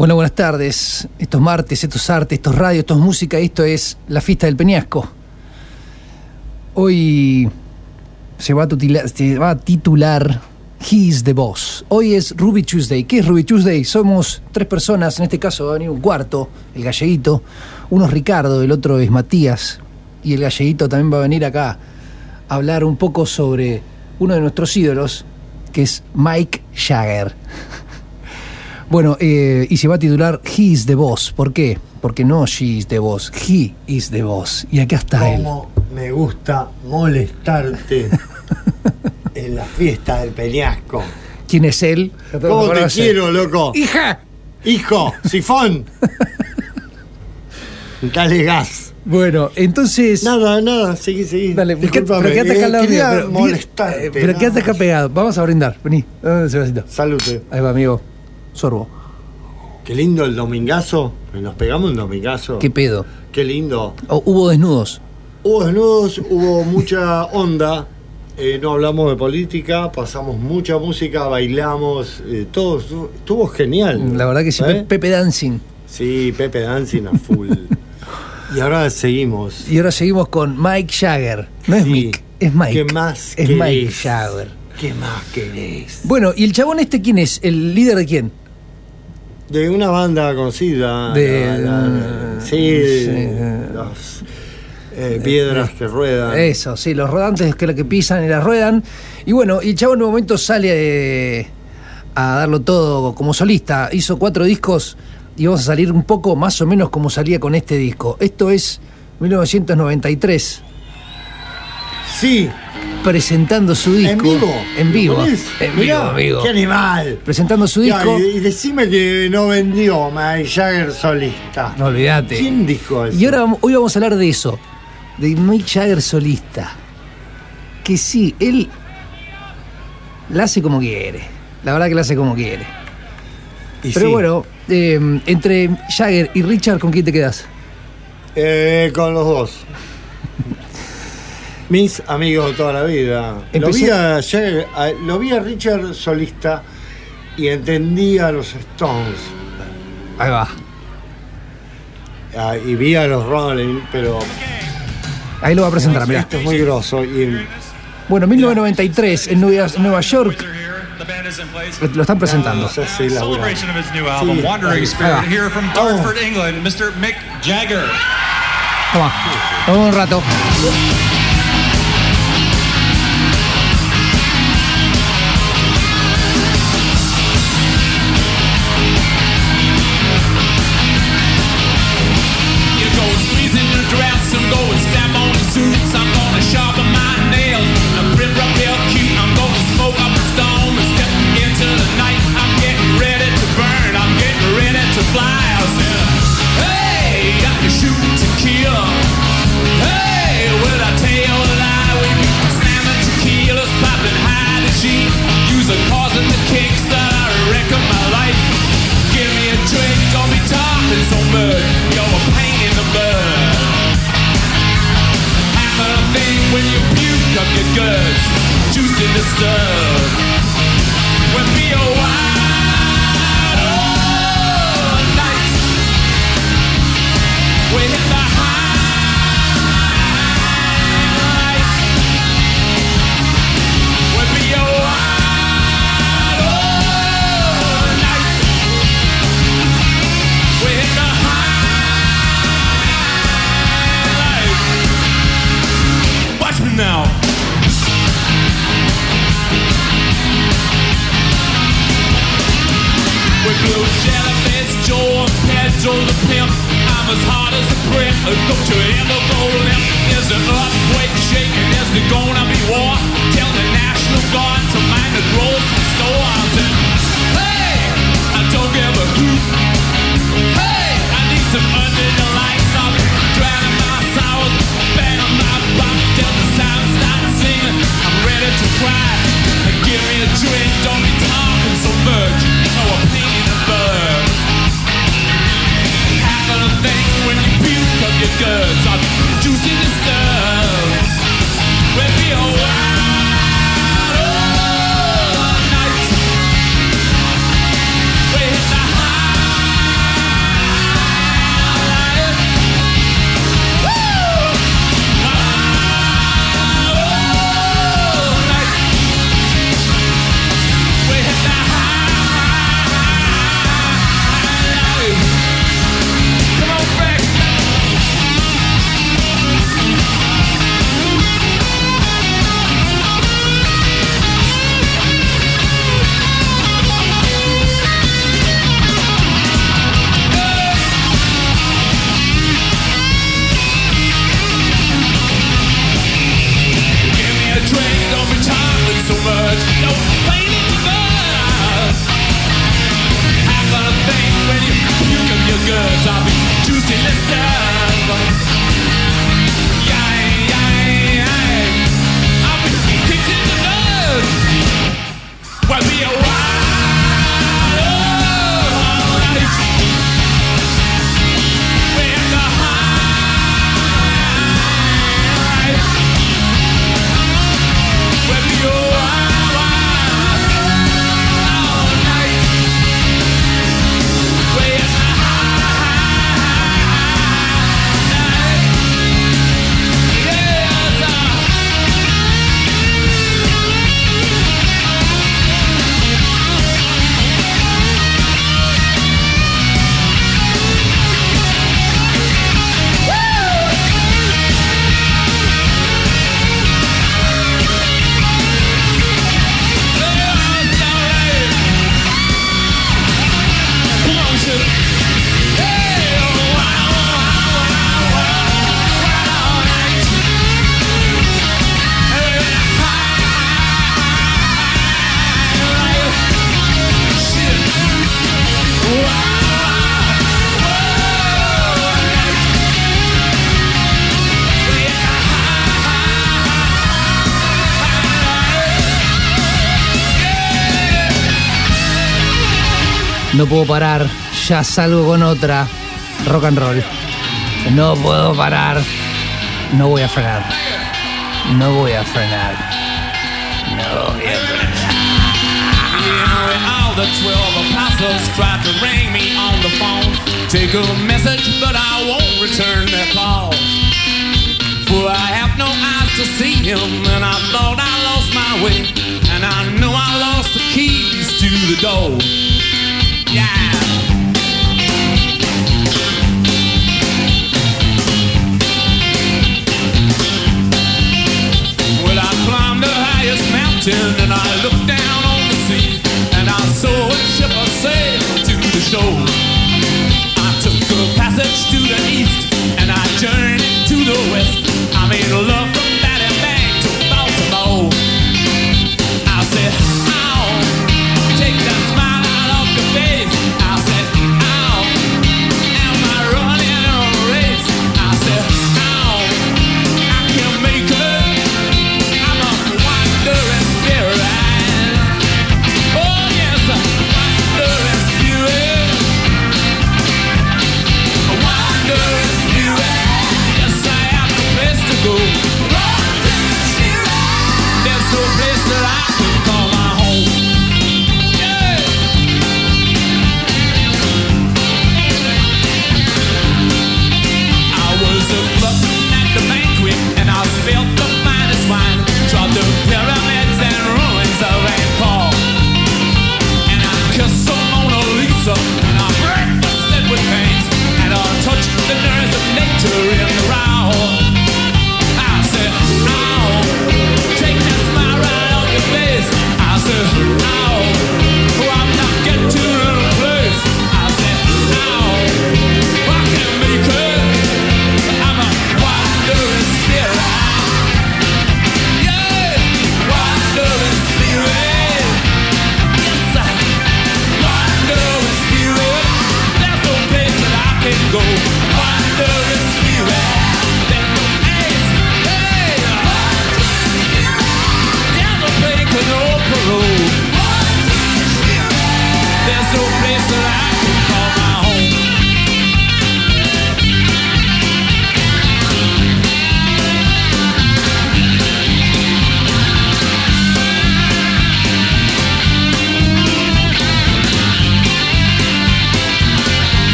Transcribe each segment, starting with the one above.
Bueno, buenas tardes. Estos martes, estos artes, estos radios, estos música, esto es la fiesta del Peñasco. Hoy se va a, se va a titular He's the Boss. Hoy es Ruby Tuesday. ¿Qué es Ruby Tuesday? Somos tres personas, en este caso va a venir un cuarto, el galleguito. Uno es Ricardo, el otro es Matías. Y el galleguito también va a venir acá a hablar un poco sobre uno de nuestros ídolos, que es Mike Jagger. Bueno, eh, y se va a titular He is the Boss. ¿Por qué? Porque no She is the Boss, He is the Boss. Y acá está él. ¿Cómo me gusta molestarte en la fiesta del peñasco? ¿Quién es él? ¿Cómo te quiero, loco? ¡Hija! Hijo, sifón. Dale gas. Bueno, entonces. Nada, nada, seguí, seguí. Dale, Discúlpame, pero quédate acá al lado eh, mío, pero- molestarte. eh, Pero quédate acá pegado. Vamos a brindar. Vení. Ah, ese vasito. Salute. Ahí va, amigo. Sorbo. Qué lindo el domingazo. Nos pegamos un domingazo. ¿Qué pedo? Qué lindo. Oh, hubo desnudos. Hubo desnudos, hubo mucha onda. eh, no hablamos de política, pasamos mucha música, bailamos, eh, todo estuvo, genial. La verdad que sí. ¿Eh? Pepe Dancing. Sí, Pepe Dancing a full. y ahora seguimos. Y ahora seguimos con Mike Jagger. No es Sí. Mick, es Mike. ¿Qué más Es querés? Mike Jagger. ¿Qué más querés? Bueno, ¿y el chabón este quién es? ¿El líder de quién? De una banda conocida. De- la- la- sí, sí. los, eh, piedras que ruedan. Eso, sí, los rodantes que lo que pisan y las ruedan. Y bueno, y chabón en un momento sale eh, a darlo todo como solista. Hizo cuatro discos y vamos a salir un poco más o menos como salía con este disco. Esto es 1993, Sí, presentando su en disco. vivo. En vivo. ¿Lo ponés? En vivo, amigo. Qué animal. Presentando su Ya, disco. y, y decime que no vendió Mike Jagger solista. No olvidate. ¿Quién dijo eso? Y ahora hoy vamos a hablar de eso, de Mick Jagger solista. Que sí, él la hace como quiere. La verdad que la hace como quiere. Y Pero sí, bueno, eh, entre Jagger y Richard, ¿con quién te quedas? eh, con los dos. Mis amigos de toda la vida. Lo vi, a Jagger- a- lo vi a Richard solista y entendí a los Stones. Ahí va. Ah, y vi a los Rolling, pero Ahí lo va a presentar, mirá. esto es muy grosso. Y Bueno, 1993 en Nueva, en Nueva York lo están presentando. no sé si la Celebration of his new album, Sí. Wandering Ahí Spirit, va. here from Dartford, England, Mr. Mick Jagger. Toma, vamos un rato. So much. You're a pain in the butt. Happen a thing when you puke up your guts. Juice in the stuff. No puedo parar, ya salgo con otra. Rock and roll. No puedo parar. No voy a frenar. No voy a frenar. No voy a frenar. The 12 apostles tried to ring me on the phone. Take a message, but I won't return. For I have no eyes to see him, and I thought I lost my way. And I know I lost the keys to the door. And I looked down on the sea and I saw a ship a to the shore. I took a passage to the east and I journeyed to the west. I made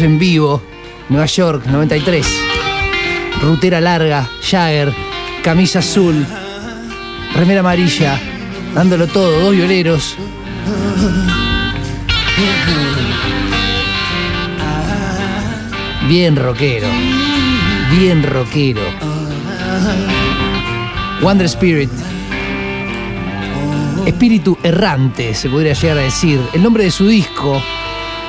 En vivo. Nueva York, 93. Rutera larga, Jagger, camisa azul, remera amarilla, dándolo todo, dos violeros. Bien rockero, bien rockero. Wonder Spirit. Espíritu errante, se podría llegar a decir. El nombre de su disco.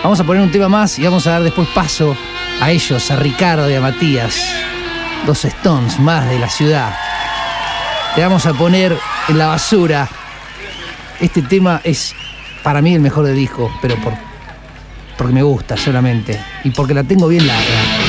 Vamos a poner un tema más y vamos a dar después paso a ellos, a Ricardo y a Matías. Dos Stones más de la ciudad. Le vamos a poner en la basura. Este tema es para mí el mejor del disco, pero por, porque me gusta solamente. Y porque la tengo bien larga.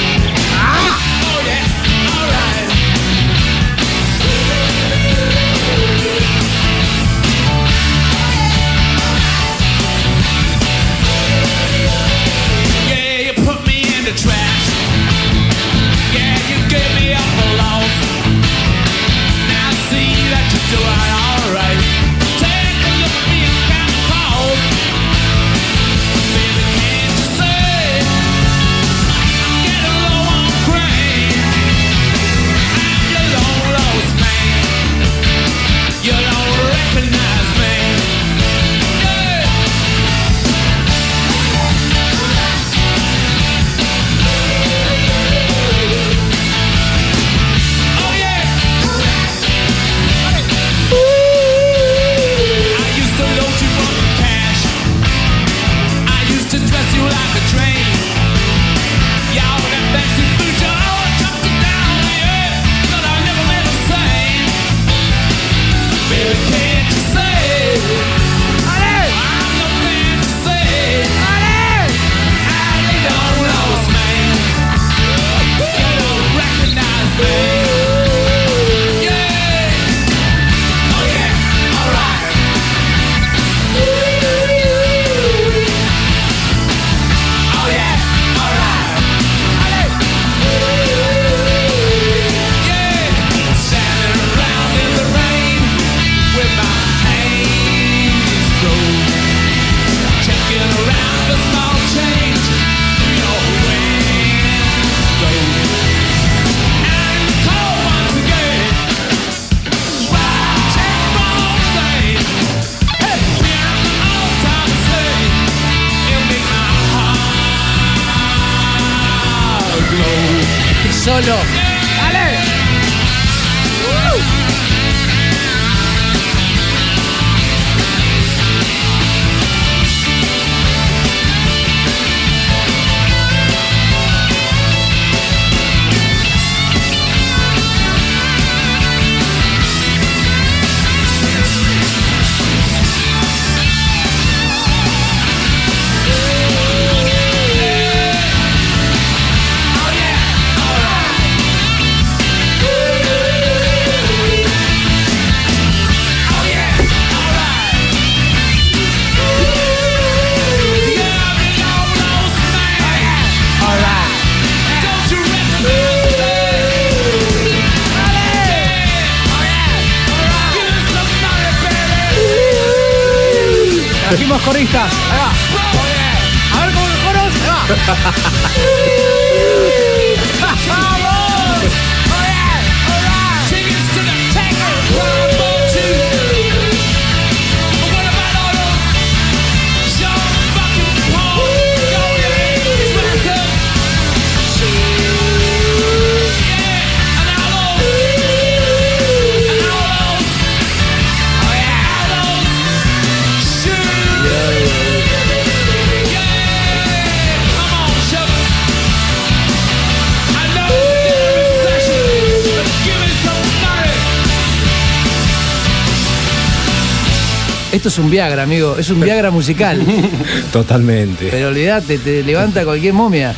Un Viagra, amigo. Es un Viagra musical. Totalmente. Pero olvídate, te levanta cualquier momia.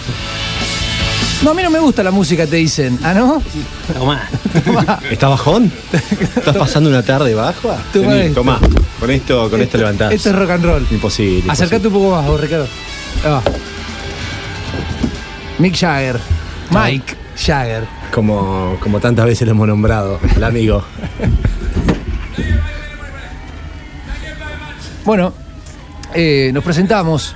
No, a mí no me gusta la música, te dicen. ¿Ah, no? Tomá. ¿Estás bajón? ¿Estás pasando una tarde baja? Vení, esto. tomá. Con esto, con esto levantás. Esto es rock and roll. Imposible. Acercate un poco más, vos, Ricardo. Va. Mick Jagger. Mike Jagger. Como, como tantas veces lo hemos nombrado, el amigo. Bueno, eh, nos presentamos.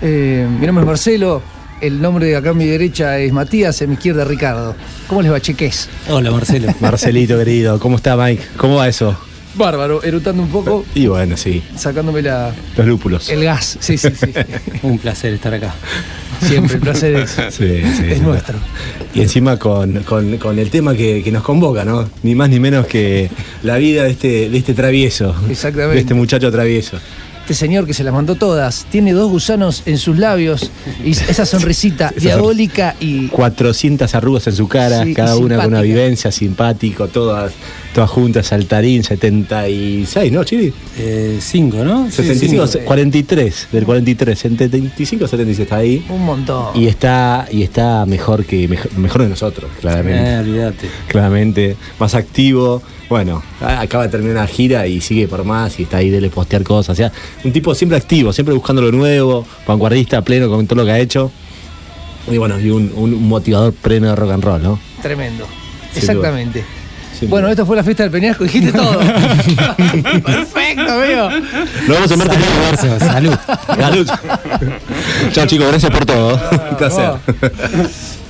Eh, mi nombre es Marcelo. El nombre de acá a mi derecha es Matías, a mi izquierda Ricardo. ¿Cómo les va, cheques? Hola, Marcelo. Marcelito querido, ¿cómo está Mike? ¿Cómo va eso? Bárbaro, erutando un poco, Y bueno, sí, sacándome la, los lúpulos. el gas. Sí, sí, sí. Un placer estar acá. Siempre, el placer es, Sí, sí, es nuestro. Y encima con, con- con el tema que, que nos convoca, ¿no? Ni más ni menos que la vida de este, de este travieso. Exactamente. De este muchacho travieso. Este señor que se las mandó todas, tiene dos gusanos en sus labios y esa sonrisita diabólica y 400 arrugas en su cara, Sí, cada una con una vivencia, simpático, todas, todas juntas, saltarín, 76, ¿no, Chiri? Eh, cinco, ¿no? Sí, 75, cinco. 43, del 43, 75, 76 está ahí. un montón. Y está, y está mejor que mejor, mejor de nosotros, claramente. Eh, olvídate. Claramente, más activo. Bueno, acaba de terminar una gira y sigue por más y está ahí de postear cosas. O sea, un tipo siempre activo, siempre buscando lo nuevo, vanguardista, pleno con todo lo que ha hecho. Y bueno, y un, un motivador pleno de rock and roll, ¿no? Tremendo. Exactamente. Bueno, esto fue la fiesta del Peñasco, dijiste todo. Perfecto, amigo. Nos vemos en Martes Marcelo, salud. Salud. Chao chicos, gracias por todo. Un placer.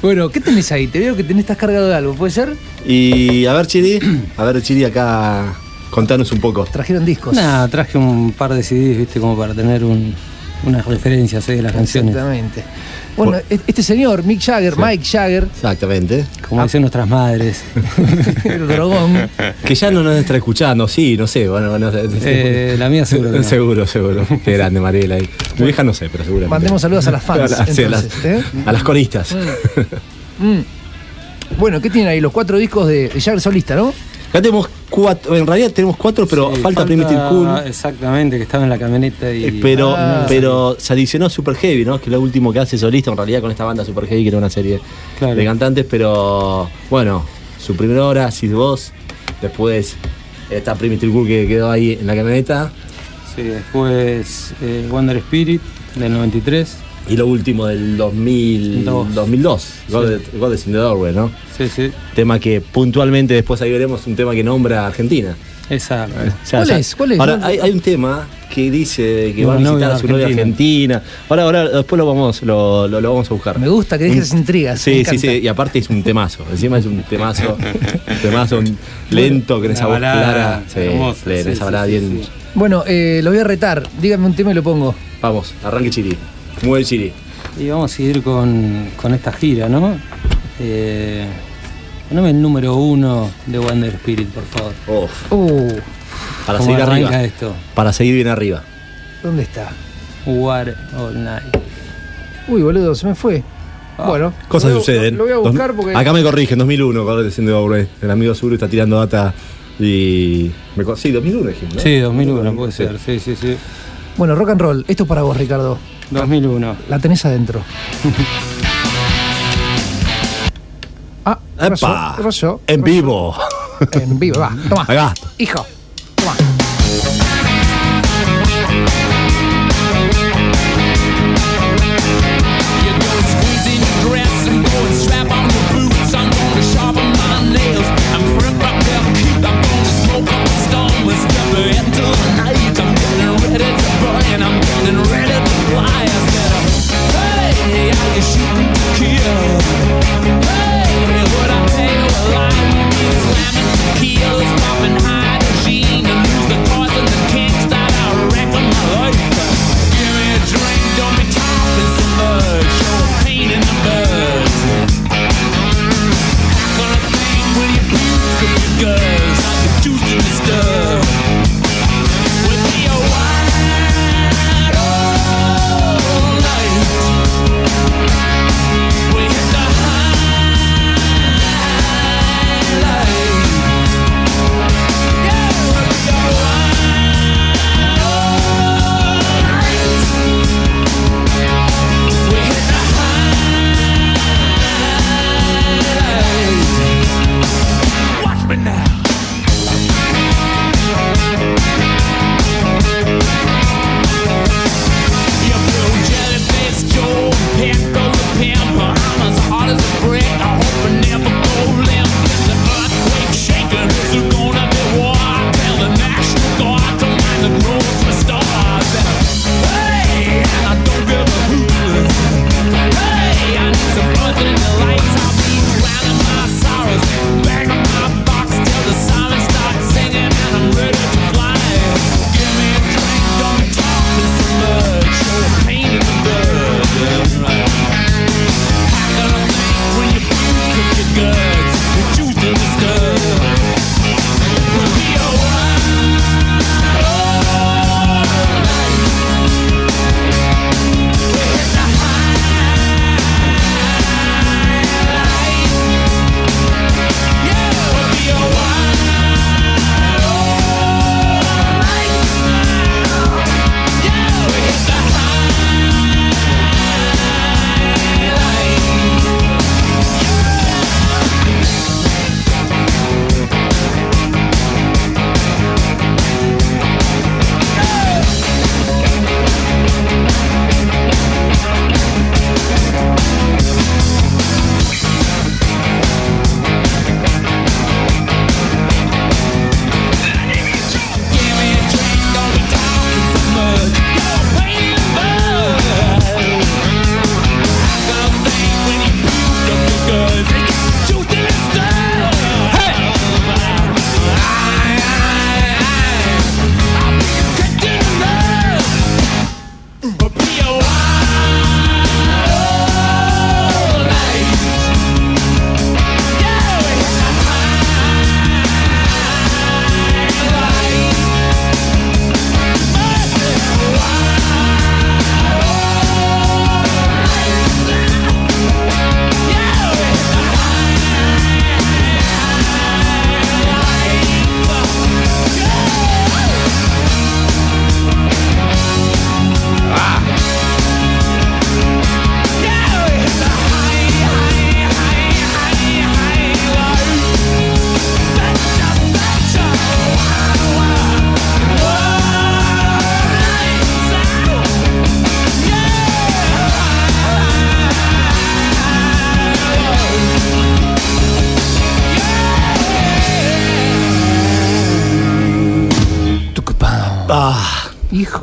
Bueno, ¿qué tenés ahí? Te veo que tenés, estás cargado de algo, ¿puede ser? Y a ver, Chiri, a ver, Chiri, acá contanos un poco. Trajeron discos. Nada, traje un par de CDs, viste, como para tener un- unas referencias eh, de las canciones. Exactamente. Bueno, este señor, Mick Jagger, Mike Jagger, Exactamente. Como dicen nuestras madres. el drogón, Que ya no nos está escuchando, sí, no sé, bueno, no sé. Eh, la mía seguro que no. Seguro, seguro. Qué grande, Mariela. ahí. Mi vieja no sé, pero seguramente. mandemos saludos a las fans. A, a las, entonces, ¿eh? a las coristas. Mm. Bueno, ¿qué tienen ahí? Los cuatro discos de Jagger solista, ¿no? Acá tenemos cuatro, en realidad tenemos cuatro, pero Sí, falta, Primitive Cool. Exactamente, que estaba en la camioneta y. Eh, Pero, Ah. pero se adicionó Super Heavy, ¿no? Que es lo último que hace solista en realidad con esta banda Super Heavy, que era una serie Claro. de cantantes, pero bueno, su primera hora, Sid Boss, después está Primitive Cool que quedó ahí en la camioneta, Sí, después eh, Wonder Spirit del 93. Y lo último del 2000, Dos. 2002, God, God is in the Doorway, ¿no? Sí, sí. Tema que puntualmente después ahí veremos un tema que nombra a Argentina. Exacto. O sea, ¿Cuál ya- es? ¿Cuál es? Ahora, No- hay, hay un tema que dice que va a visitar novia a su novia argentina. argentina. Ahora, ahora después lo vamos, lo, lo- lo vamos a buscar. Me gusta que dejes intrigas. me Sí, sí, sí. Y aparte es un temazo. Encima es un temazo. un temazo un lento, con esa voz clara. Sí, hermosa, sí, esa sí, balada sí, bien. sí. Bueno, eh, lo voy a retar. Dígame un tema y lo pongo. Vamos, arranque Chiri. Muy el City. Y vamos a seguir con, con esta gira, ¿no? Eh, poneme el número uno de Wonder Spirit, por favor. Uh. Para seguir arriba. Esto? Para seguir bien arriba. ¿Dónde está? War All Night. Uy, boludo, se me fue. Ah. Bueno, cosas suceden. Lo, voy a buscar porque. Acá me corrigen, 2001, cuando diciendo el amigo Zuru está tirando data y. Sí, 2001 dijimos. Sí, 2001, puede ser, sí, sí. sí. Bueno, rock and roll, esto es para vos, Ricardo. 2001. La tenés adentro. ah, Epa, en vivo. En vivo, va, toma. Hijo.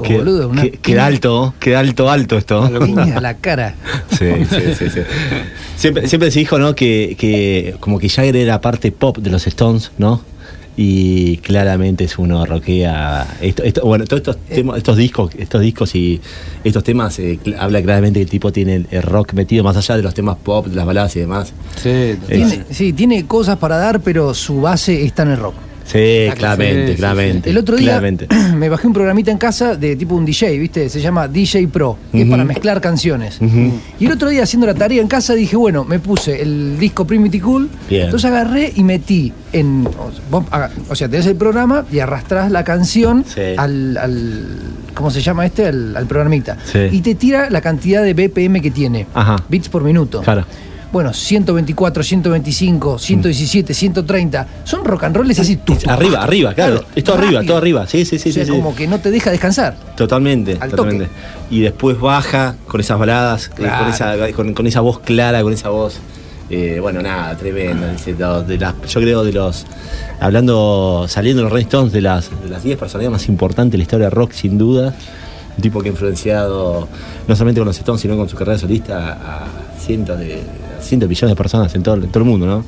viejo, alto, queda alto, alto esto. La, la cara. sí, sí, sí. Siempre, siempre se dijo, ¿no? Que, que como que Jagger era parte pop de los Stones, ¿no? y claramente es uno rockea bueno todos estos eh. temas, estos discos estos discos y estos temas eh, habla claramente que el tipo tiene el, rock metido más allá de los temas pop las baladas y demás sí tiene cosas para dar pero su base está en el rock Sí, claramente, claramente. El otro día claramente. me bajé un programita en casa de tipo un DJ, ¿viste? Se llama DJ Pro, que es para mezclar canciones. Y el otro día haciendo la tarea en casa dije, bueno, me puse el disco Primitive Cool. Bien. Entonces agarré y metí en. O, vos haga- o sea, tenés el programa y arrastrás la canción Sí. al, al- ¿Cómo se llama este? Al, al programita. Sí. Y te tira la cantidad de BPM que tiene. Ajá. Bits por minuto. Claro. Bueno, 124, 125, 117, 130. Son rock and rolls así. tu, tu, Arriba, arriba, claro. Es todo arriba, todo arriba. Sí, sí, sí, O sea, sí. sí. como que no te deja descansar. Totalmente, Al totalmente. Y después baja con esas baladas, eh, Claro. con, esa, con, con esa voz clara, con esa voz. eh, bueno, nada, tremenda. dice, de- de las- yo creo de los. Hablando, saliendo de los Rolling Stones, de las, de las 10 personalidades más importantes de la historia del rock, sin duda. Un tipo que ha influenciado no solamente con los Stones, sino con su carrera solista a cientos de, cientos de millones de personas en todo, en todo el mundo, ¿no?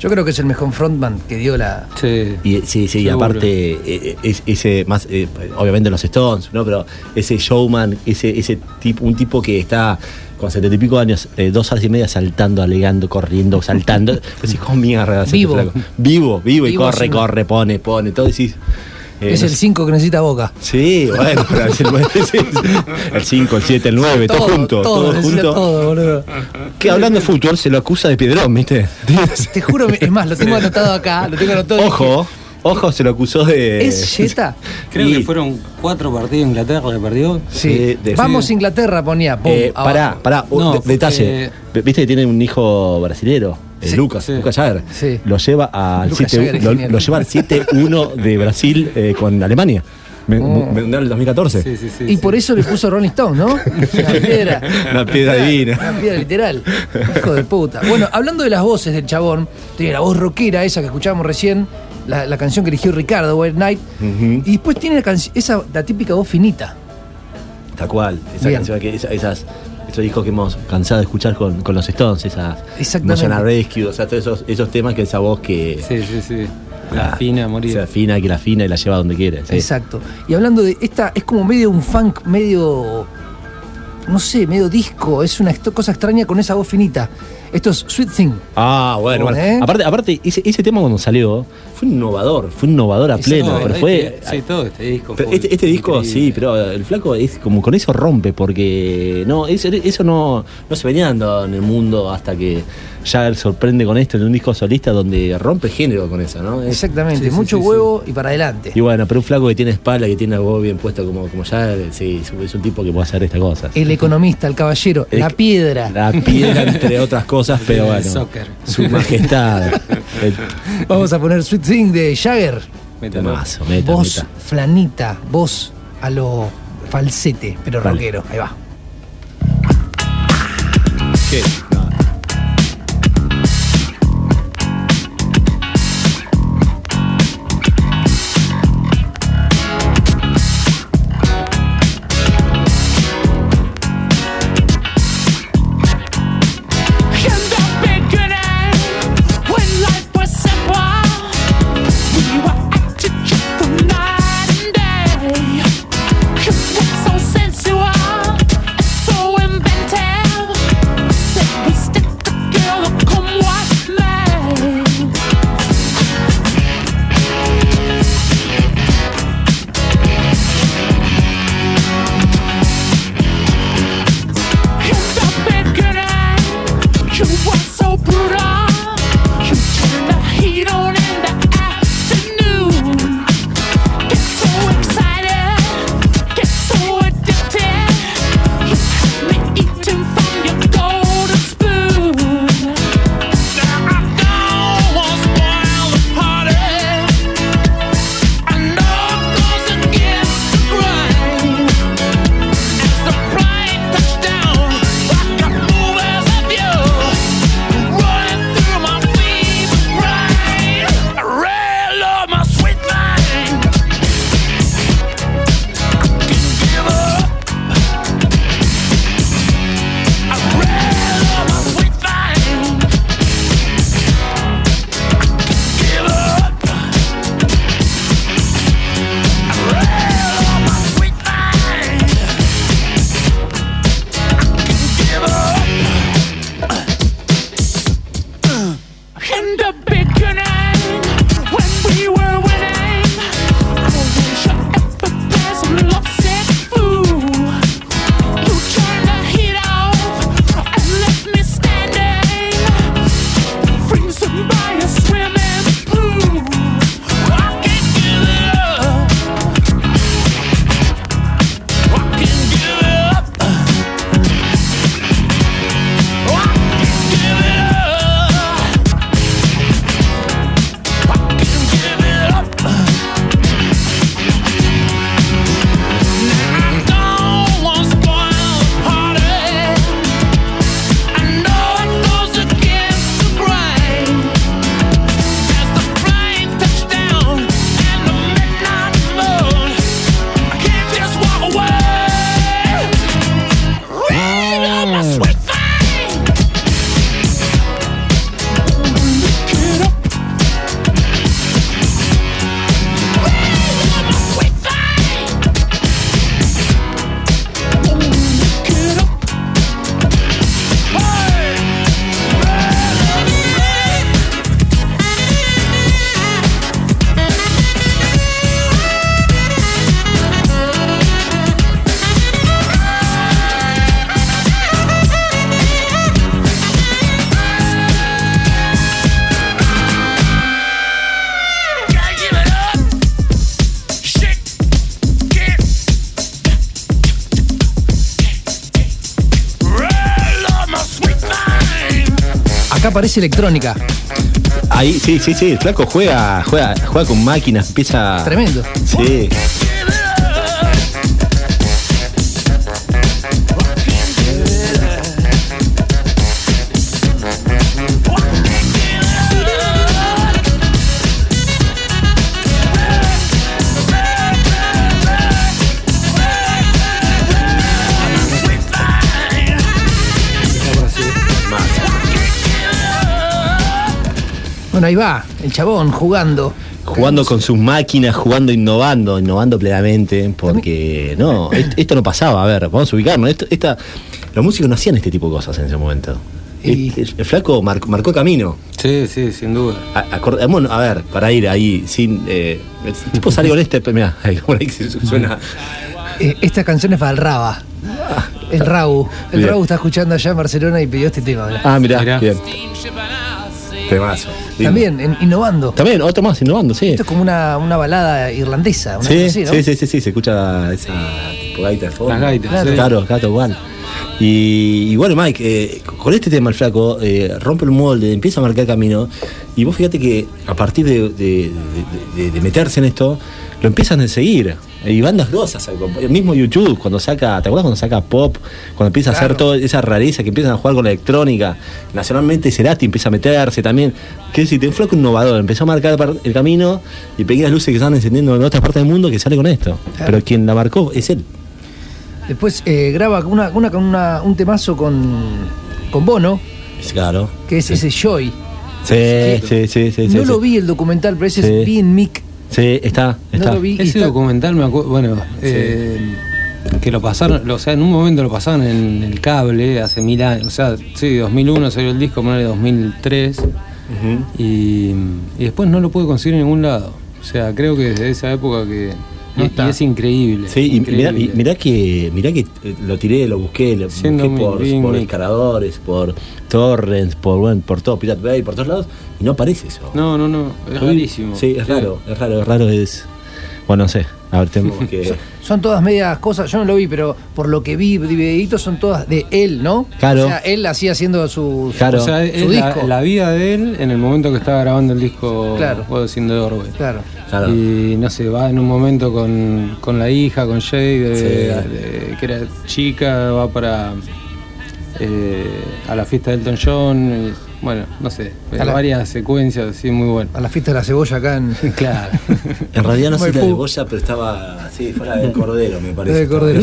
Yo creo que es el mejor frontman que dio la. Sí. Y sí, sí, y aparte, eh, eh, es- ese más, eh, obviamente los Stones, ¿no? Pero ese showman, ese, ese tipo, un tipo que está con setenta y pico años, eh, dos horas y media saltando, alegando, corriendo, saltando. Así como mierda. ese Vivo. flaco. Vivo, vivo, y Vivo corre, sin- corre, pone, pone, todo decís. Eh, es no el sé. 5 que necesita Boca. Sí, bueno, el, el 5, el 7, el 9, todo, junto, todo, junto. todo, boludo. Que hablando de fútbol se lo acusa de piedrón, ¿viste? Te juro, es más, lo tengo anotado acá, lo tengo anotado. Ojo, ojo, se lo acusó de. ¿Es Jetta? Creo Y- que fueron cuatro partidos de Inglaterra que perdió. Sí. De- Vamos sí. Inglaterra, ponía. pum, Eh, pará, pará, un No, de- detalle. Viste que tiene un hijo brasilero, eh, Sí, Lucas, sí. Lucas Jagger. Sí. Lo lleva al Lucas 7 Jagger es lo, genial. lo lleva al 7-1 de Brasil eh, con Alemania. Me- Oh. Mundial del 2014. Sí, sí, sí. Y por eso le puso Rolling Stone, ¿no? Una piedra. Una piedra divina. Una piedra literal. Hijo de puta. Bueno, hablando de las voces del chabón, tiene la voz rockera, esa que escuchábamos recién, la, la canción que eligió Ricardo, White Night. Y después tiene la, esa, la típica voz finita. Tal cual. Esa Bien. canción que esa- esas, discos que hemos cansado de escuchar con, con los Stones, esas Exactamente. Emotional Rescue, o sea, todos esos, esos temas que esa voz que. Sí, sí, sí. La fina morir. Se afina, que la afina y la lleva donde quiere. sí. Exacto. Y hablando de esta, es como medio un funk, medio. No sé, medio disco. Es una cosa extraña con esa voz finita. Esto es Sweet Thing. Ah, bueno, bueno. ¿Eh? Aparte, aparte ese, ese tema cuando salió fue innovador, fue innovador a Ese pleno, no, pero este- fue. Sí, todo este disco. Pero este, este disco, sí, pero el flaco es como con eso rompe, porque no, eso, eso no, no se venía dando en el mundo hasta que Jagger sorprende con esto en un disco solista donde rompe género con eso, ¿no? Exactamente. sí, sí, Mucho sí, sí. huevo y para adelante. y bueno, pero un flaco que tiene espalda, que tiene algo bien puesto como, como Jagger, sí, es un- tipo que puede hacer estas cosas. El economista, el caballero, El- la piedra. La piedra, entre otras cosas, pero El bueno. soccer. Su majestad. El, Vamos a poner Sweet Thing de Jagger. Métalo. temazo, meta, voz meta. flanita, voz a lo falsete, pero Vale. rockero. Ahí va. ¿Qué? No. Parece electrónica. Ahí, sí, sí, sí. El flaco juega, juega, juega con máquinas, empieza. Tremendo. Sí. Bueno, ahí va, el chabón jugando. Jugando con sus máquinas, jugando, innovando, innovando plenamente, porque no, est- esto no pasaba, a ver, vamos a ubicarnos, esto, esta, los músicos no hacían este tipo de cosas en ese momento. Y- El, el flaco marcó, marcó camino. Sí, sí, sin duda. A, bueno, a ver, para ir ahí, sin. Eh, el tipo salió con este. Mira, ahí, por ahí se- suena. Eh, esta canción es para el Raba. El Rabu. El. Rabu está escuchando allá en Barcelona y pidió este tema. mirá. Ah, mirá, Mirá. bien. Temazo. También, en- innovando. También, otro más, innovando, sí. Esto es como una, una balada irlandesa. Una Sí, cosa así, ¿no? sí, sí, sí, sí, se escucha esa tipo gaita de fondo. Las gaitas, Claro. sí. Claro, gato igual. Y, y bueno, Mike, eh, con este tema el flaco eh, rompe el molde, empieza a marcar camino. Y vos fíjate que a partir de, de- de- de- de meterse en esto, lo empiezan a seguir. Y bandas grosas, el mismo YouTube, cuando saca, ¿te acuerdas cuando saca pop? Cuando empieza a hacer toda esa rareza que empiezan a jugar con la electrónica. Nacionalmente Cerati empieza a meterse también. Que decir, un flaco innovador, empezó a marcar el camino y pequeñas luces que van encendiendo en otras partes del mundo que sale con esto. Claro. Pero quien la marcó es él. Después eh, graba una, una, una- un temazo con, con Bono, Claro. que es ese Joy. Sí, sí, sí, sí. no sí, lo sí. vi el documental, pero ese es bien Mick. Sí, está, No está. lo vi. Ese está- documental me acuerdo, bueno, eh, que lo pasaron, o sea, en un momento lo pasaban en el cable hace mil años, o sea, sí, 2001 salió el disco, ponele 2003, Ujú. y, y después no lo pude conseguir en ningún lado. O sea, creo que desde esa época que... No y- está. y es increíble. Sí, y mirá, increíble. y mirá que mirá que eh, lo tiré, lo busqué, lo Siendo busqué por, por Nick. descargadores, por torrents, por bueno, por todo, Pirate Bay, por todos lados, y no aparece eso. No, no, no, es rarísimo. Sí, es raro, es raro, es raro, es. Bueno, no sé. A ver, tenemos que. Son todas medias cosas, yo no lo vi, pero por lo que vi, de videitos son todas de él, ¿no? Claro. O sea, él así haciendo su, Claro. O sea, es su disco. la vida de él en el momento que estaba grabando el disco Claro. In the Doorway. Claro. Claro. Y no sé, va en un momento con, con la hija, con Jay, de- Sí. de- que era chica, va para eh, a la fiesta de Elton John. y, bueno, no sé, A la- varias secuencias así muy buenas. A la fiesta de la cebolla acá en. Claro. En realidad no sé la de Goya, pero estaba así, fuera del cordero, me parece. de Cordero.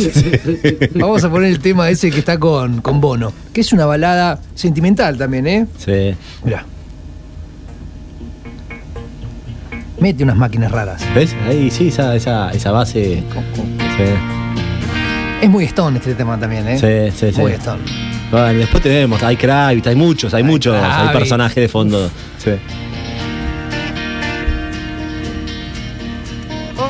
Vamos a poner el tema ese que está con, con Bono, que es una balada sentimental también, ¿eh? Sí. Mirá. Mete unas máquinas raras. ¿Ves? Ahí sí, esa, esa, esa base. Sí, Es muy Stone este tema también, ¿eh? sí, sí. sí. Muy Stone. Bueno, después tenemos, hay Kravitz, hay muchos, hay muchos, hay personajes de fondo. Sí. Oh.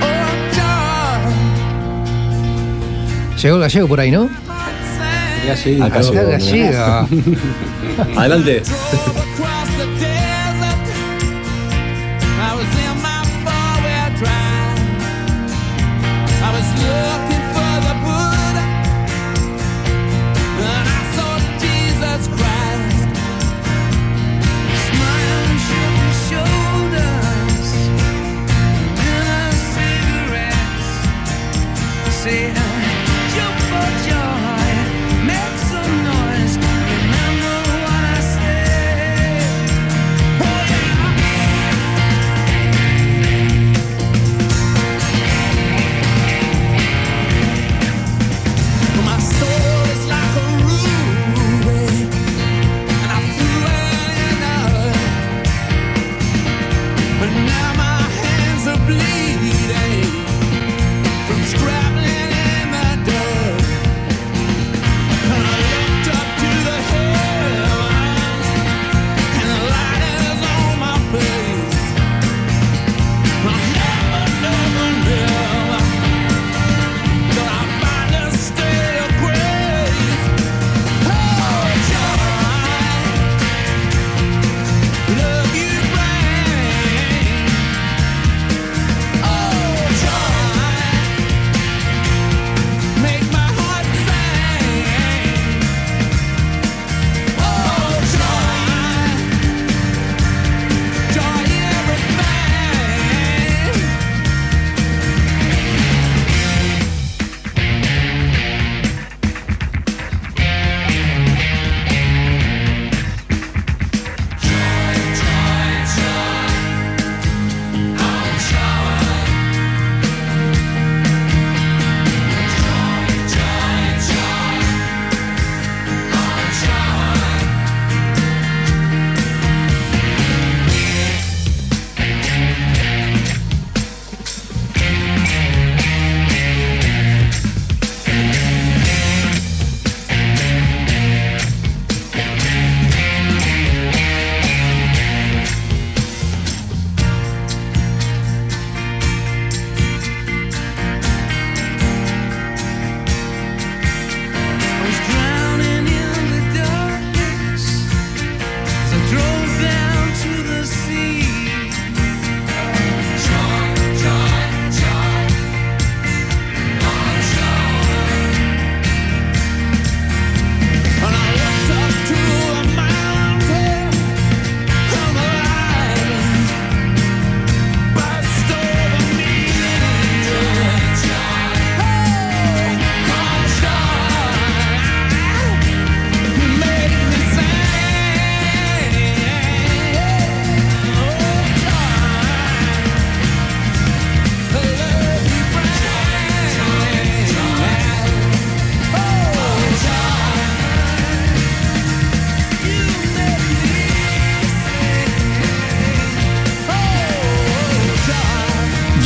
Oh, Llegó el gallego por ahí, ¿no? Acá llegó. Acá llega. Adelante.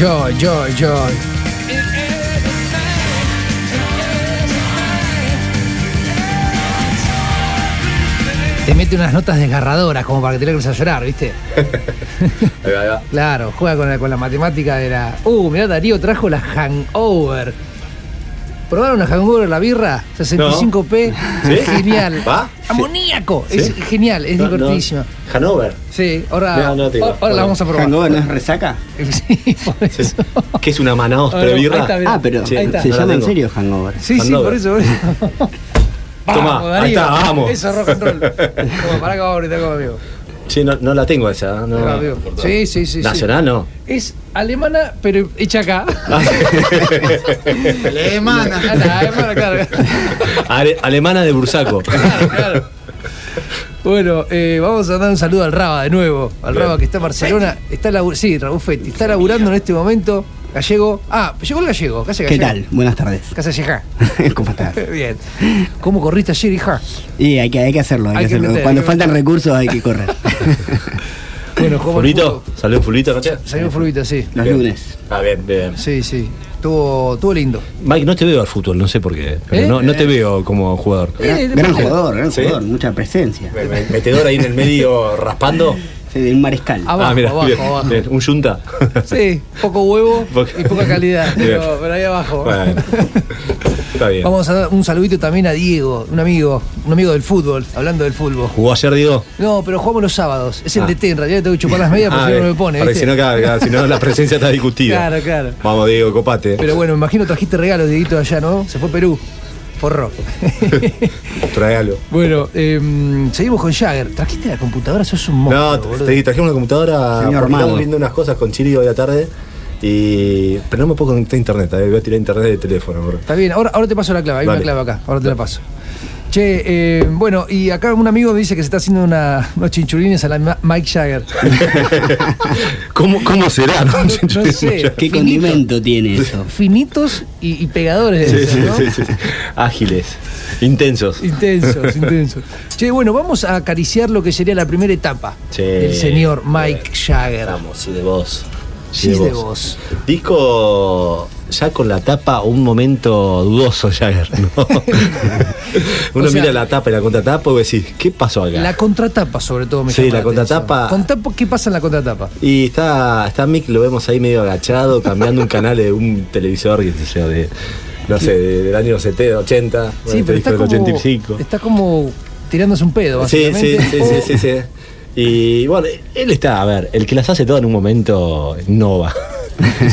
Joy, joy, joy. Te mete unas notas desgarradoras como para que te le a llorar, ¿viste? Ahí va, ahí va. Claro, juega con la, con la matemática de la. Uh, mirá, Darío trajo la Hangover. ¿Probaron la Hangover, la birra? 65p. ¿Sí? Genial. ¿Va? Amoníaco. ¿Sí? Es genial, es No, no. divertidísima. Hanover. Sí, ahora, No, no te ahora la Bueno. vamos a probar. ¿Hangover no es resaca? Sí, por Sí. eso. ¿Qué es una maná Ahí birra? Ah, pero Sí, se no la llama en tengo. serio Hangover. Sí, sí, Hangover. por eso. por eso. Toma, ahí está, vamos. Eso es rock and roll. Toma, pará que vamos ahorita conmigo. Sí, no, no la tengo esa. No. Acá, amigo. Sí, sí, sí. sí. Nacional no. Es alemana, pero hecha acá. Alemana. La alemana, claro. Ale- alemana de Bursaco. Claro, claro. Bueno, eh, vamos a dar un saludo al Raba de nuevo. Al Bien. Raba que está en Barcelona. Está labu- sí, Raúl Fetti. Está laburando en este momento. Gallego. Ah, llegó el gallego. Casa ¿Qué gallego. tal? Buenas tardes. Casa Yejá. ¿Cómo estás? Bien. ¿Cómo corriste ayer, hija? Y hay que, hay que hacerlo, hay, Hay que que hacerlo. meter, Cuando faltan meter. recursos hay que correr. Bueno, al ¿Fulito? ¿Salió fulito anoche? Salió Fulvito, sí. Los Bien. lunes. Ah, bien, bien. Sí, sí. Estuvo, estuvo lindo. Mike, no te veo al fútbol, no sé por qué. Pero ¿Eh? no, no te veo como jugador. Eh, Gran, gran jugador, gran ¿Sí? jugador, mucha presencia. Me- me- Metedor ahí en el medio raspando. Un mariscal. Abajo, ah, mira, abajo, bien, abajo. bien. Un yunta. Sí, poco huevo y poca calidad. Pero, pero ahí abajo. Bueno, está bien. Vamos a dar un saludito también a Diego, un amigo, un amigo del fútbol, hablando del fútbol. ¿Jugó ayer, Diego? No, pero jugamos los sábados. Es el Ah. DT, en realidad tengo que chupar las medias porque si no, no me pone. Para que ¿viste? si no, claro, claro, si no, la presencia está discutida. Claro, claro. Vamos, Diego, copate. Pero bueno, me imagino trajiste regalos, Dieguito, allá, ¿no? Se fue a Perú. Forró. Trágalo. bueno, em, seguimos con Jagger. ¿Trajiste la computadora? Sos un monstruo, No, boludo. te trajimos una computadora Señor porque armado. estamos viendo unas cosas con Chiri hoy a la tarde. Y... Pero no me puedo conectar a internet, eh, voy a tirar internet de teléfono. bro. Está bien, ahora, ahora te paso la clave, hay Dale. una clave acá, ahora te la paso. Che, eh, bueno, y acá un amigo me dice que se está haciendo una, unos chinchulines a la Ma- Mike Jagger. ¿Cómo, ¿Cómo será? No, No sé. ¿Qué finito. condimento tiene eso? Finitos y, y pegadores, Sí, de sí, esos, ¿no? sí, sí, sí. Ágiles, intensos. Intensos, intensos. Che, bueno, vamos a acariciar lo que sería la primera etapa del señor Mike Jagger. Vamos, sí de vos. Sí de vos. Disco ya con la tapa, un momento dudoso, Jagger, ¿no? Uno O sea, mira la tapa y la contratapa y decís, ¿qué pasó acá? La contratapa, sobre todo, me Sí, la contratapa- Contá- ¿Qué pasa en la contratapa? Y está, está Mick, lo vemos ahí medio agachado, cambiando un canal de un televisor, yo, de, no sé, de- del año 70, 80, Sí, bueno, pero disco está del como, 85. está como tirándose un pedo, Sí, sí, básicamente. sí, sí, sí, sí. Y bueno, él está, a ver, el que las hace todas en un momento innova. Sí,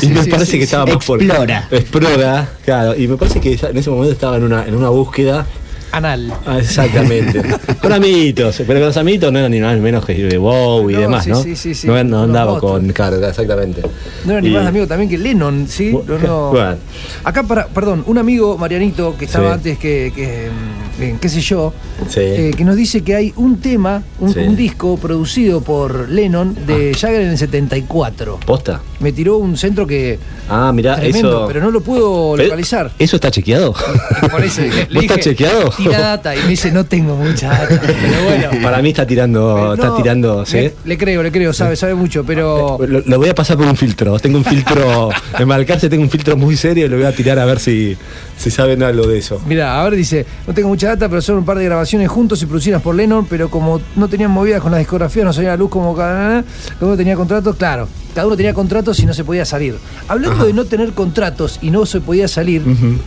y me sí, parece sí, que sí. estaba más por. Explora. Explora, claro. Y me parece que en ese momento estaba en una, en una búsqueda. Anal. Ah, exactamente. con amiguitos, pero con los amiguitos no eran ni más ni menos que de Wow y No, demás, sí, ¿no? sí, sí, sí. No, andaba con. Claro, exactamente. No era ni Y- más amigo también que Lennon, ¿sí? No, no. bueno. Acá, para, perdón, un amigo, Marianito, que estaba Sí. antes que, que, mm, en qué sé yo, Sí. eh, que nos dice que hay un tema, un, Sí. un disco producido por Lennon de Jagger en el 74. ¿Posta? Me tiró un centro que. Ah, mirá, tremendo, eso. pero no lo puedo Pero- localizar. ¿Eso está chequeado? Por eso le- le ¿Vos estás dije, chequeado? Tira data y me dice, no tengo mucha data. Pero bueno. Para mí está tirando, está No, tirando, ¿sí? Le, le creo, le creo, sabe, sabe mucho, pero. Lo, lo voy a pasar por un filtro. Tengo un filtro. en Malcarce tengo un filtro muy serio y lo voy a tirar a ver si, si saben algo de eso. Mira, a ver, dice, no tengo mucha data, pero son un par de grabaciones juntos y producidas por Lennon, pero como no tenían movidas con la discografía, no salía a la luz como cada, cada uno tenía contratos, claro, cada uno tenía contratos y no se podía salir. Hablando de no tener contratos y no se podía salir,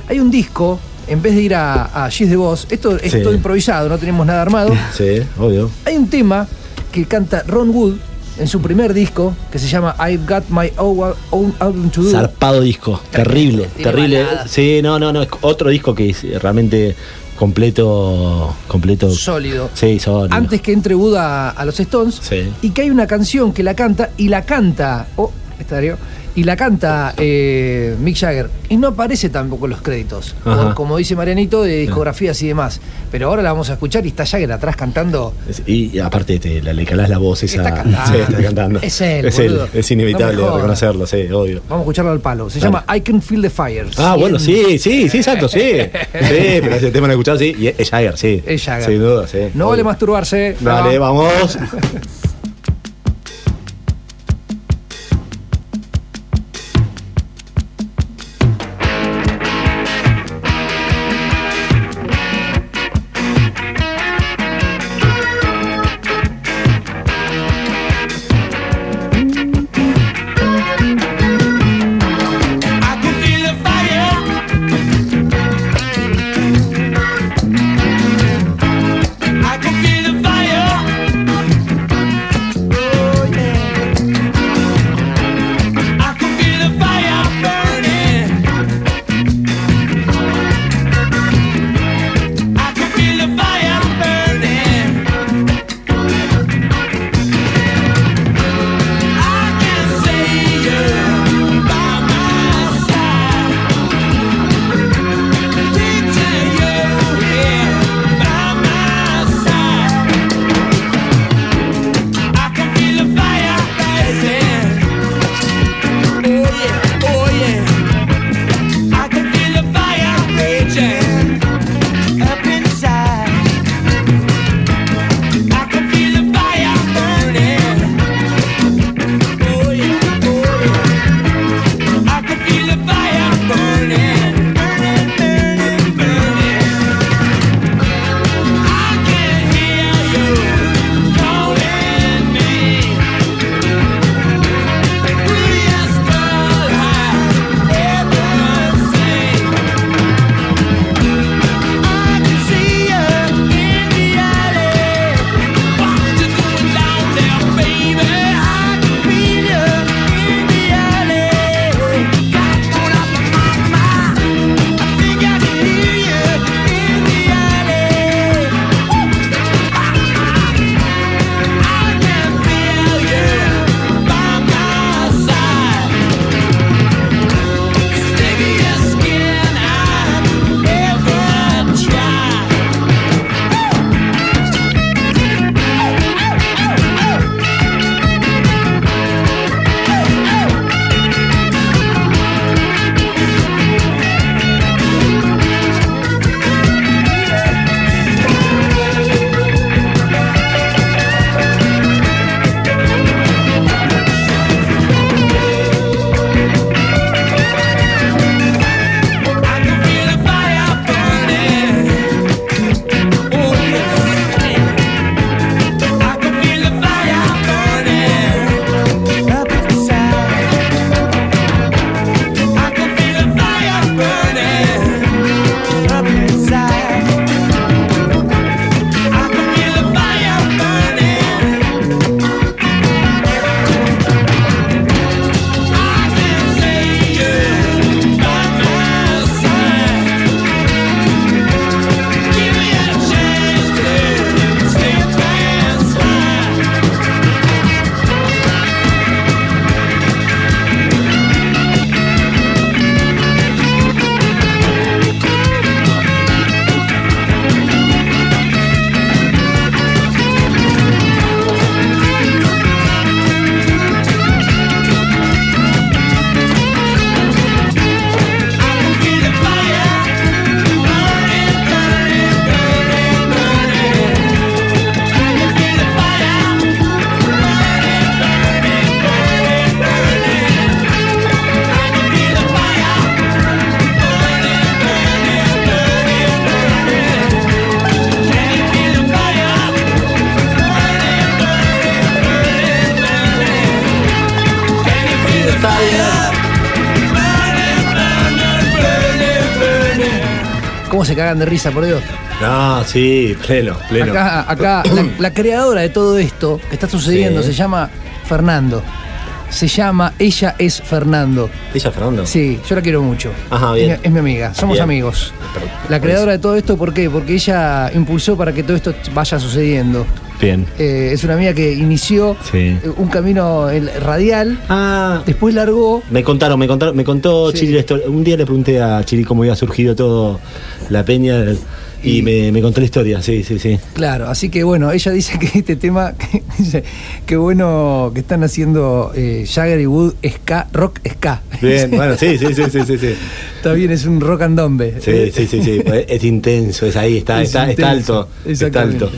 hay un disco, en vez de ir a, a Gis de Voz, esto es Sí. todo improvisado, no tenemos nada armado, Sí, obvio. hay un tema que canta Ron Wood en su primer disco, que se llama I've Got My Own, Album to Do. Zarpado disco. Terrible, terrible. Sí, no, no, no. es Otro disco que es realmente completo. Completo. Sólido. Sí, sólido. antes que entre Wood a, a los Stones Sí. y que hay una canción que la canta y la canta oh, está Darío, y la canta eh, Mick Jagger y no aparece tampoco en los créditos como dice Marianito de discografías y demás pero ahora la vamos a escuchar y está Jagger atrás cantando Es- Y, y aparte te, la, le calás la voz esa. Está cantando. Sí, está cantando. Es él, Es él. Es inevitable No reconocerlo, sí, obvio. vamos a escucharlo al palo se llama I Can Feel the Fire Ah, bueno, sí, sí, sí, exacto, sí. Sí, pero ese tema lo he escuchado, sí. Y es Jagger, sí. Es Jagger. Sin duda, sí. no obvio. vale masturbarse Dale, no. vamos. cagan de risa, por Dios? No, sí, pleno, pleno. Acá, acá la, la creadora de todo esto que está sucediendo Sí. se llama Fernando. Se llama Ella es Fernando. ¿Ella, Fernando? Sí, yo la quiero mucho. Ajá, bien. Es, mi- es mi amiga, somos Bien. amigos. La creadora de todo esto, ¿por qué? Porque ella impulsó para que todo esto vaya sucediendo. Bien. Eh, es una amiga que inició Sí. eh, un camino radial, Ah, después largó. me contaron, me contaron, me contó Sí. Chiri historia. Un día le pregunté a Chiri cómo había surgido todo la peña y, Y- me, me contó la historia, sí, sí, sí. Claro, así que bueno, ella dice que este tema, que bueno que están haciendo eh, Jagger y Wood ska, rock ska. Bien, bueno, sí, sí, sí, sí, sí. sí. Está bien, es un rock and dombe. Sí, sí, sí, sí. Es, intenso, es ahí, está, Es está, está alto. Está alto.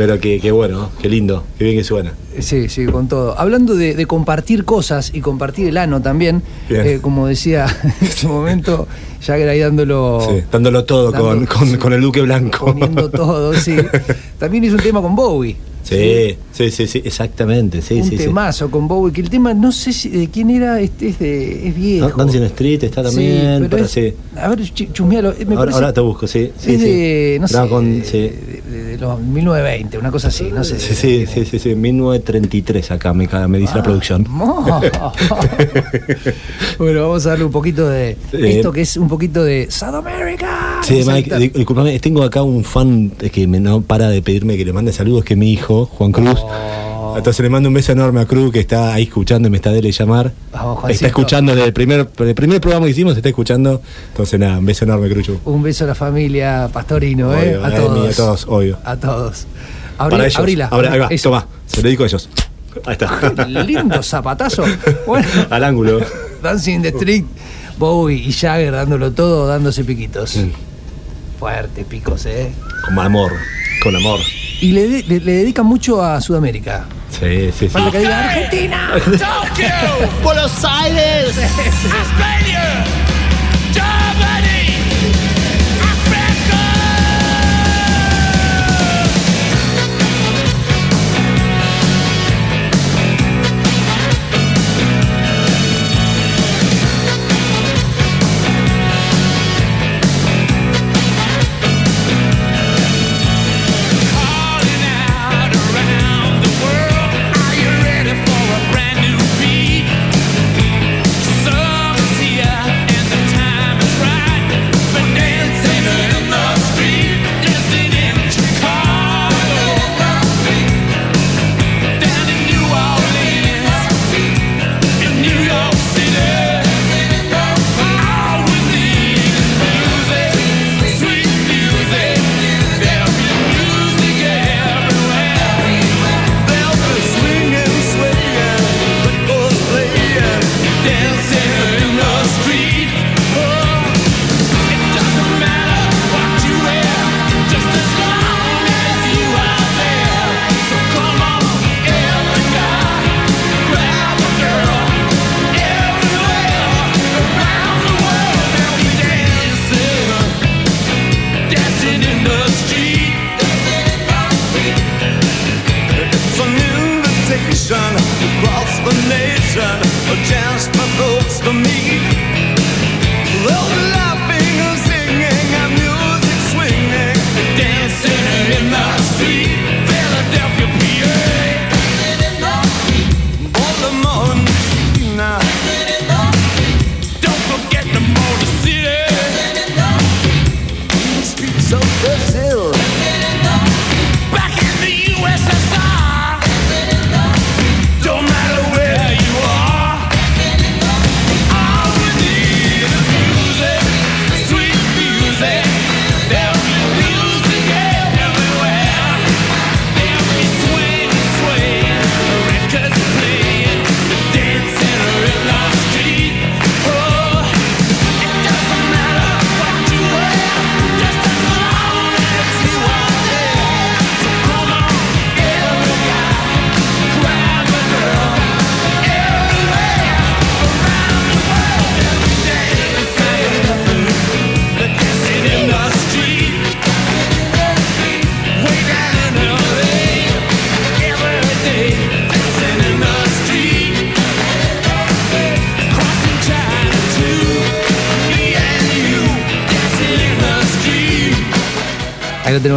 Pero que, que bueno, qué lindo, qué bien que suena. Sí, sí, con todo. Hablando de, de compartir cosas y compartir el ano también, eh, como decía en su momento, Jagger ahí dándolo. Sí, dándolo todo dando- con, con, con el Duque Blanco. Poniendo todo, sí. También hizo un tema con Bowie. Sí, sí, sí, sí, exactamente, sí, un sí, sí. temazo con Bowie, que el tema no sé si, de quién era, este es, de, es viejo. Dancing Street está también, pero es-. A ver, ch- chusmealo. eh, Me Ahora, te busco, sí. sí, es sí. de, no sé, con- de, los 1920, una cosa así, no sé. Sí, sí, sí, sí, sí, 1933 acá me, dice la producción. Mo. bueno, vamos a darle un poquito de esto que es un poquito de South America. Sí. Mike, di- disculpame, tengo acá un fan que me no para de pedirme que le mande saludos, que es mi hijo, Juan Cruz. Oh. Entonces le mando un beso enorme a Cruz, que está ahí escuchando y me está de llamar. Vamos, está escuchando desde el primer, el primer programa que hicimos, está escuchando. Entonces nada, un beso enorme, Cruchu. Un beso a la familia Pastorino, ¿eh? A a todos. A todos, obvio. A todos. Abrí- Para ellos. abrila. Ahora, ahí va, Eso. toma, se lo dedico a ellos. Ahí está. Lindo zapatazo. Bueno, Al ángulo. Dancing in the Street, Bowie y Jagger dándolo todo, dándose piquitos. Mm. Fuerte, picos, ¿eh? Con amor, con amor. Y le, de- le- le dedican mucho a Sudamérica. Sí, sí, sí. Falta que diga Argentina. Tokyo, Buenos Aires. Australia,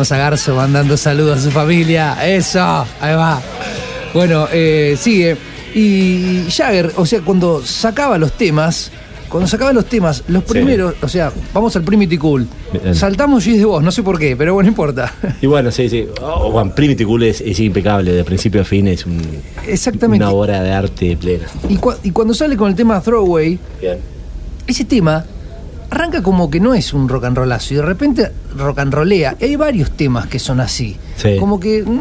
tenemos a Garzo mandando saludos a su familia. Eso, ahí va. Bueno, eh, sigue. Y Jagger, o sea, cuando sacaba los temas, cuando sacaba los temas, los Sí. primeros, o sea, vamos al Primitive Cool. Bien. Saltamos Gis de voz, no sé por qué, pero bueno, no importa. Y bueno, sí, sí. Oh, Primitive Cool es, es impecable, de principio a fin es un- Exactamente. una obra de arte plena. Y, cua- y cuando sale con el tema Throwaway, Bien. ese tema arranca como que no es un rock and rollazo y de repente rock and rollea. Y hay varios temas que son así. Sí. Como que. mm,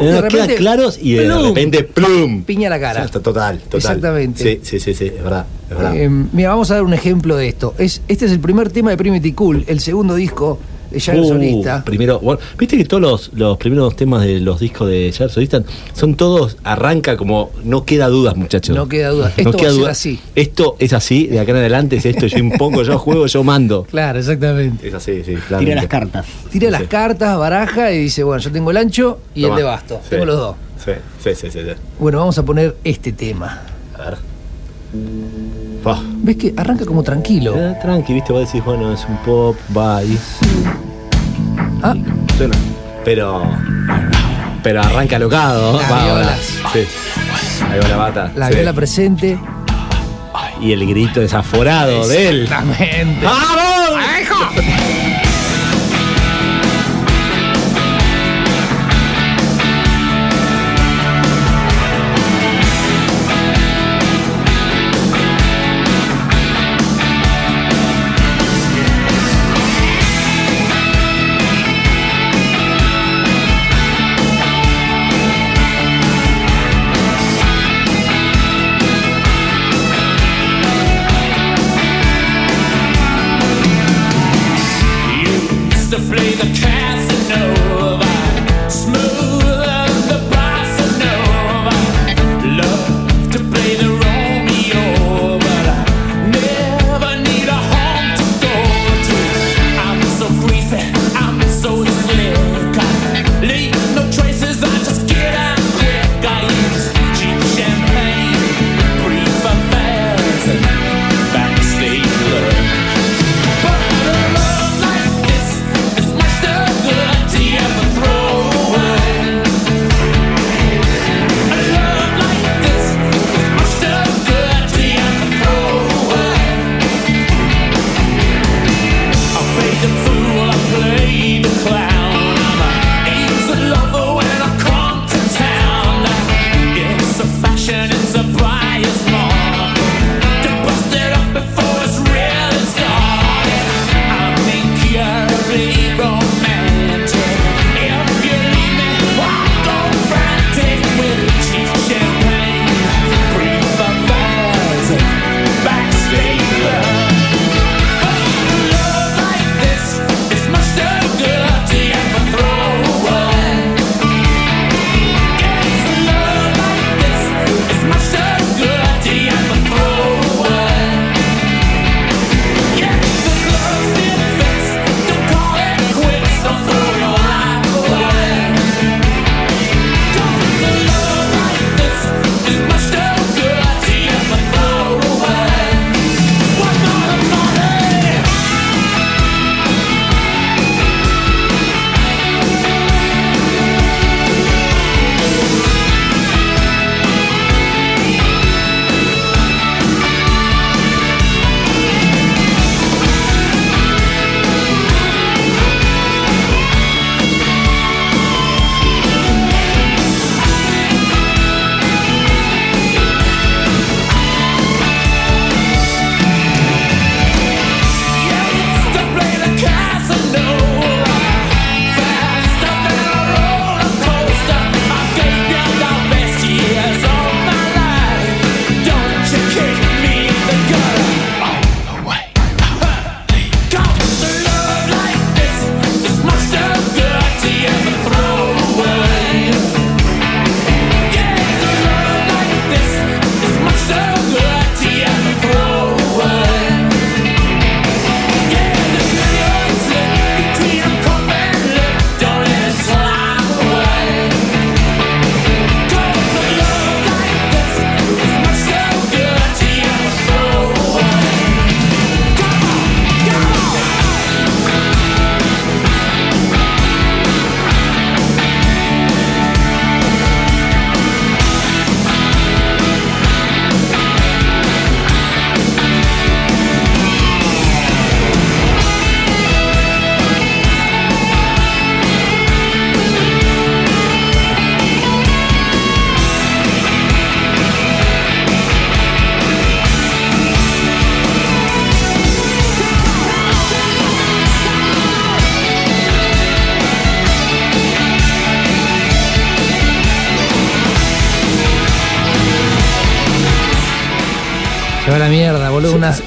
Eh, de repente, claros y de ¡plum! repente ¡plum! Piña la cara. Exacto, Total, total. Exactamente. Sí, sí, sí, sí, es verdad, es verdad. Eh, mira, vamos a dar un ejemplo de esto. Es, este es el primer tema de Primitive Cool, el segundo disco de Jagger Uh, Solista. Primero, bueno, viste que todos los, los primeros temas de los discos de Jagger Solista son todos, arranca como, no queda dudas, muchachos. No queda duda. Esto va a ser así. Esto es así, de acá en adelante es esto, yo impongo, yo juego, yo mando. Claro, exactamente. Es así, sí, Tira claramente. las cartas. Tira las cartas, baraja y dice, bueno, yo tengo el ancho y Toma. el de basto. Sí. Tengo los dos. Sí, sí, sí, sí. sí. Bueno, vamos a poner este tema. A ver. Oh. ¿Ves que arranca como tranquilo? Eh, tranqui, viste, vos decís, bueno, es un pop, va y Ah, suena. Pero. Pero arranca locado. Va, violas. va. Sí. Ahí va la bata. la sí. viola presente. Y el grito desaforado de él. Exactamente. ¡Vamos! Throwaway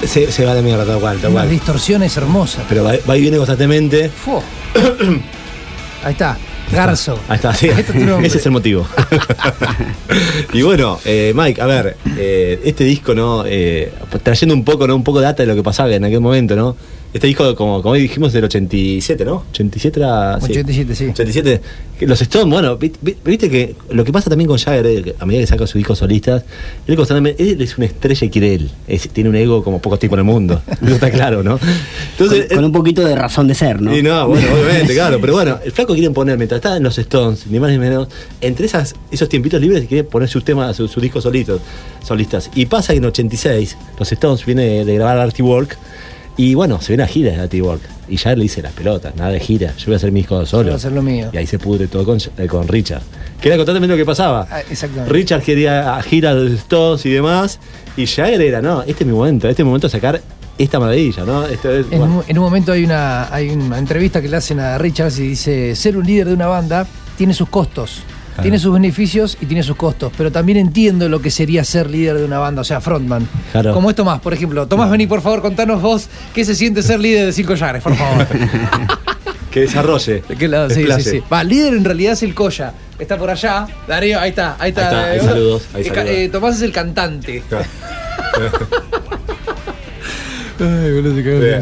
Se, se va a la mierda, tal cual, tal unas cual. distorsiones hermosas. Pero va, va y viene constantemente. Fu. Ahí está, Garzo. Ahí está, sí. Este. Ese es el motivo. y bueno, eh, Mike, a ver, eh, este disco, ¿no? Eh, trayendo un poco, ¿no? Un poco de data de lo que pasaba en aquel momento, ¿no? Este disco, como, como dijimos, del 87, ¿no? 87 era. sí. 87, sí. 87. que Los Stones, bueno, vi- vi- viste que lo que pasa también con Jagger, eh, a medida que saca sus discos solistas, él constantemente, él es una estrella y quiere él. Es- tiene un ego como pocos tipos en el mundo. Eso está claro, ¿no? Entonces, con, con un poquito de razón de ser, ¿no? y no, bueno, obviamente, claro. Pero bueno, el flaco quiere poner, mientras está en los Stones, ni más ni menos, entre esas, esos tiempitos libres, quiere poner sus temas, sus, sus discos solitos, solistas. Y pasa que en 86, los Stones viene de, de grabar Artie Work. Y bueno, se viene a gira de Artie Work. Y ya le dice las pelotas, nada de gira. Yo voy a hacer mi disco solo. voy a hacer lo mío. Y ahí se pudre todo con, eh, con Richard. Que era constantemente lo que pasaba. Ah, exactamente. Richard quería gira de Stones y demás. Y Jagger era, no, este es mi momento, este es mi momento de sacar esta maravilla, ¿no? Esto es, En, bueno. un, en un momento hay una, hay una entrevista que le hacen a Richards y dice, ser un líder de una banda tiene sus costos, Claro. tiene sus beneficios y tiene sus costos, pero también entiendo lo que sería ser líder de una banda, o sea, frontman. Claro. Como es Tomás, por ejemplo. Tomás, vení por favor, contanos vos qué se siente ser líder de Cinco Llares, por favor. que desarrolle. ¿De qué lado? Sí, sí, sí. Va, líder en realidad es el Coya. Está por allá. Darío, ahí está, ahí está. Ahí está, ahí Eh, saludos, ahí eh, saludos. eh, Tomás es el cantante. Claro. Ay, boludo.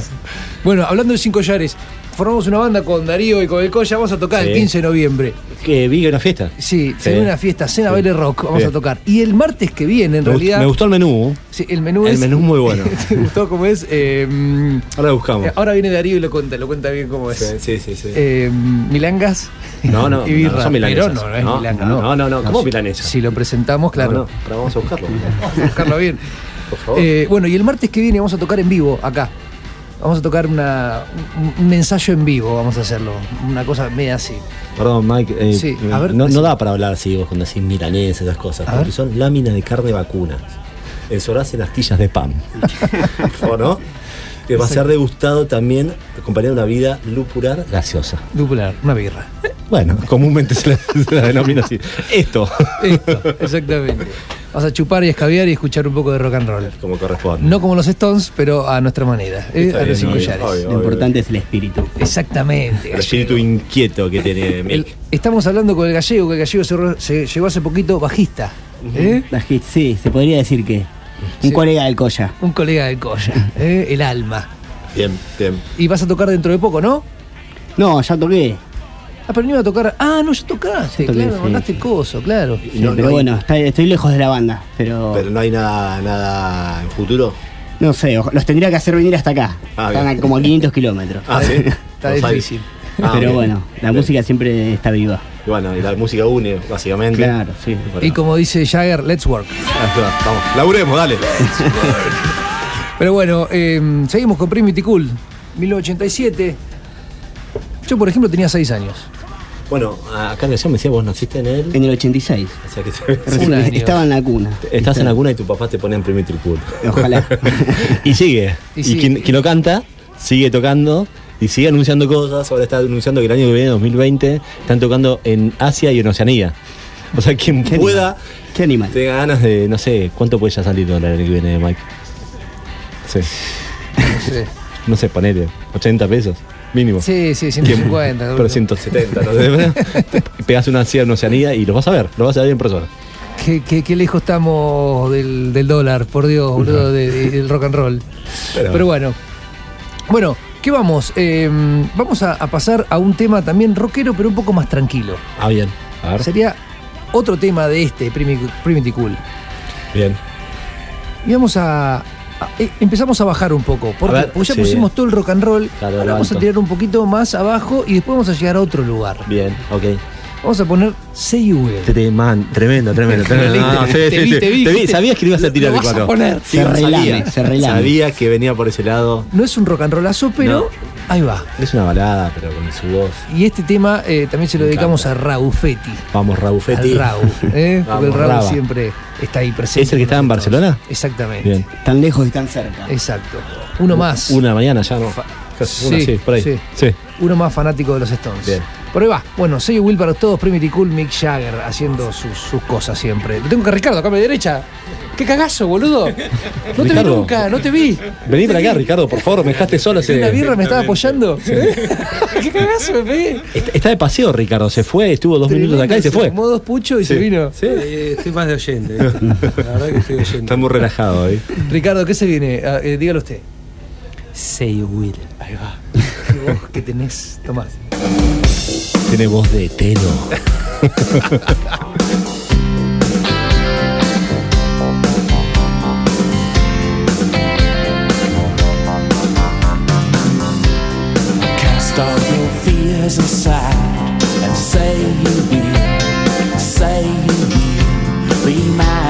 Bueno, hablando de Cinco Llares, formamos una banda con Darío y con el Coya. Vamos a tocar el Sí. 15 de noviembre. Que vi una fiesta. Sí, se Sí. una fiesta, cena, Sí. baile rock. Vamos a tocar. Y el martes que viene, en Me, realidad. me gustó el menú. sí, el menú El es. menú es muy bueno. ¿Te gustó cómo es? Eh, mm, Ahora lo buscamos. eh, ahora viene Darío y lo cuenta, lo cuenta bien cómo es. Sí, sí, sí. Eh, milangas. no, no, y birra. no, son milanesas. Pero no, no es no, milanga, no, no. no, no, ¿cómo milanesas? Si lo presentamos, claro. No, no, pero vamos a buscarlo. Vamos a buscarlo bien. Por favor. Eh, bueno, y el martes que viene vamos a tocar en vivo acá. Vamos a tocar una, un, un ensayo en vivo, vamos a hacerlo. Una cosa media así. Perdón, Mike. eh, Sí, a ver, no, da para hablar así vos cuando decís milanesas, esas cosas. Porque son láminas de carne vacuna. Ensorás en astillas de pan. ¿O no? Que va a ser degustado también acompañado de una vida lupular gaseosa. Dupular, una birra. Bueno, comúnmente se la, se la denomina así. Esto, Esto, exactamente. Vamos a chupar y escabiar y escuchar un poco de rock and roll. como corresponde. No como los Stones, pero a nuestra manera. ¿eh? A los bien, cinco obvio, Llares. obvio. Lo importante es el espíritu. Exactamente. El espíritu inquieto que tiene El- Mick. estamos hablando con el gallego, que el gallego se, se llegó hace poquito bajista. ¿eh? Hit, Sí, se podría decir que un Sí. colega del Coya. Un colega del Coya, ¿eh? el alma. Bien, bien. Y vas a tocar dentro de poco, ¿no? No, ya toqué. Ah, pero no iba a tocar. Ah, no, ya tocaste, Ya toqué, claro, sí, mandaste sí. coso, claro. Y Sí, no- pero no hay- bueno, está- estoy lejos de la banda. Pero, Pero no hay nada, nada en futuro. no sé, ojo- los tendría que hacer venir hasta acá. Ah, Están bien. a como a 500 kilómetros. Ah, sí. Está difícil. Ah, pero bien. bueno, la Bien. música siempre está viva. Y bueno, y la música une, básicamente. Claro, sí. Bueno. Y como dice Jagger, let's work. Ah, Vamos, laburemos, dale. Pero bueno, eh, seguimos con Primitive Cool. 1987. Yo, por ejemplo, tenía 6 años. Bueno, acá en la me decía, vos naciste en él. En el 86. O sea que te- Recién año. estaba en la cuna. estás en la cuna y tu papá te pone en primer tricul. Ojalá. y sigue. Y Y, sigue. Quien, quien lo canta, sigue tocando y sigue anunciando cosas. Ahora está anunciando que el año que viene, 2020, están tocando en Asia y en Oceanía. O sea, quien Qué pueda, animal. Qué animal. tenga ganas de, no sé, ¿cuánto puede ya salir dólar el año que viene, Mike? Sí. No sé. No sé, ponele, 80 pesos, mínimo. Sí, sí, 150. Pero 170, ¿no? Pegas una Asia en Oceanía y lo vas a ver, lo vas a ver en persona. ¿Qué, qué, qué lejos estamos del, del dólar, por Dios, boludo, de- de- del rock and roll. Pero- Pero, bueno. Bueno, ¿qué vamos? Eh, vamos a, a pasar a un tema también rockero, pero un poco más tranquilo. Ah, bien. A ver. Sería otro tema de este, Primi- Primitive Cool. Bien. Y vamos a. eh, empezamos a bajar un poco. Porque, A ver, porque ya sí. pusimos todo el rock and roll. Claro, ahora vamos a tirar un poquito más abajo y después vamos a llegar a otro lugar. Bien, ok. Vamos a poner man, tremendo, tremendo, tremendo. No, no, sí, Te sí, vi, sí. te vi, Sabías que lo ibas a tirar lo el vas a cuatro. poner. Sí, Se relame, se relame. Sabía que venía por ese lado. No es un rock and rollazo, pero ahí va. Es una balada, pero con su voz. Y este tema eh, también se lo Me dedicamos encanta. a Raufetti. Vamos, Raúl Fetti. Al Rau, ¿eh? porque el Raba. siempre está ahí presente. ¿Es el que estaba en. Barcelona? Exactamente. Bien. Tan lejos y tan cerca. Exacto. Uno más. Una mañana ya, ¿no? Casi una, Sí, sí, por ahí. sí. Sí. Uno más fanático de los Stones. Bien. Por ahí va. Bueno, soy Will para todos, Primitive Cool, Mick Jagger, haciendo sus, sus cosas siempre. Lo tengo que Ricardo, acá a mi derecha. ¡Qué cagazo, boludo! No te vi Ricardo. nunca, no te vi. Vení para acá, Ricardo, por favor, me dejaste solo. Una Ese... birra me estaba apoyando. ¡Qué cagazo me pegué! Está, está de paseo, Ricardo. Se fue, estuvo dos minutos acá y se fue. Tomó dos puchos y se vino. Sí. Eh, estoy más de oyente. La verdad que estoy oyente. Está muy relajado hoy. Ricardo, ¿qué se viene? Ah, eh, dígalo usted. Say Will. Ahí va. Vos que tenés. Tomás. Tiene voz de telo. Cast all your fears aside and say you will, say you will be mine.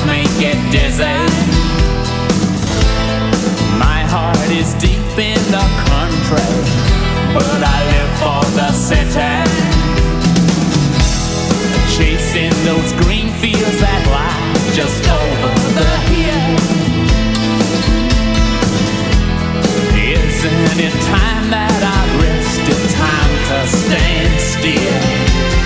Life may get dizzy. My heart is deep in the country, but I live for the city. Chasing those green fields that lie just over the hill. Isn't it time that I rest? It's time to stand still.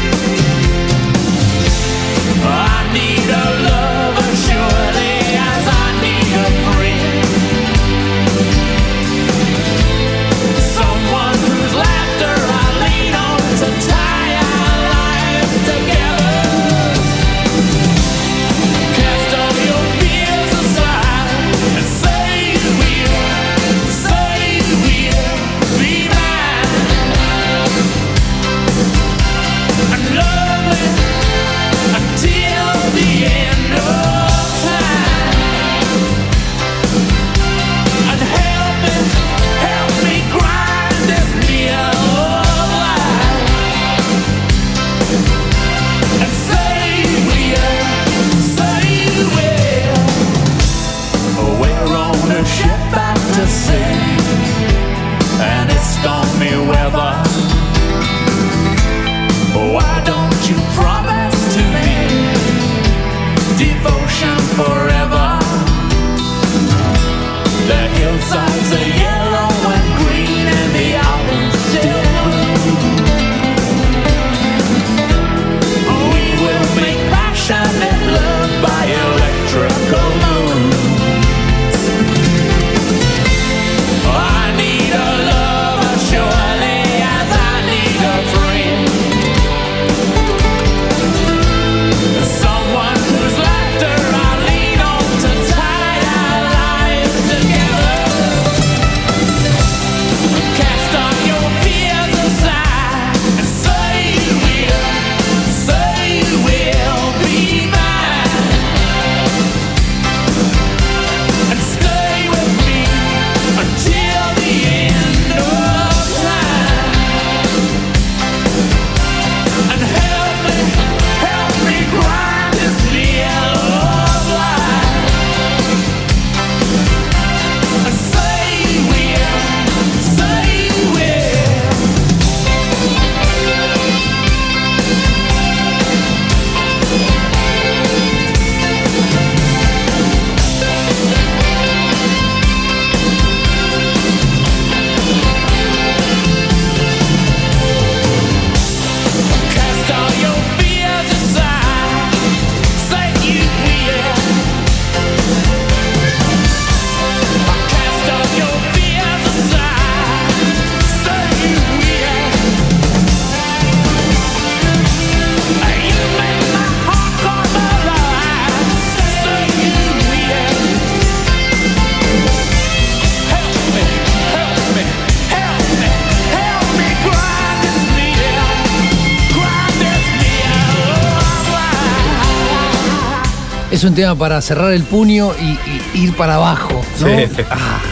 Es un tema para cerrar el puño y, y ir para abajo, ¿no? Sí. Ah.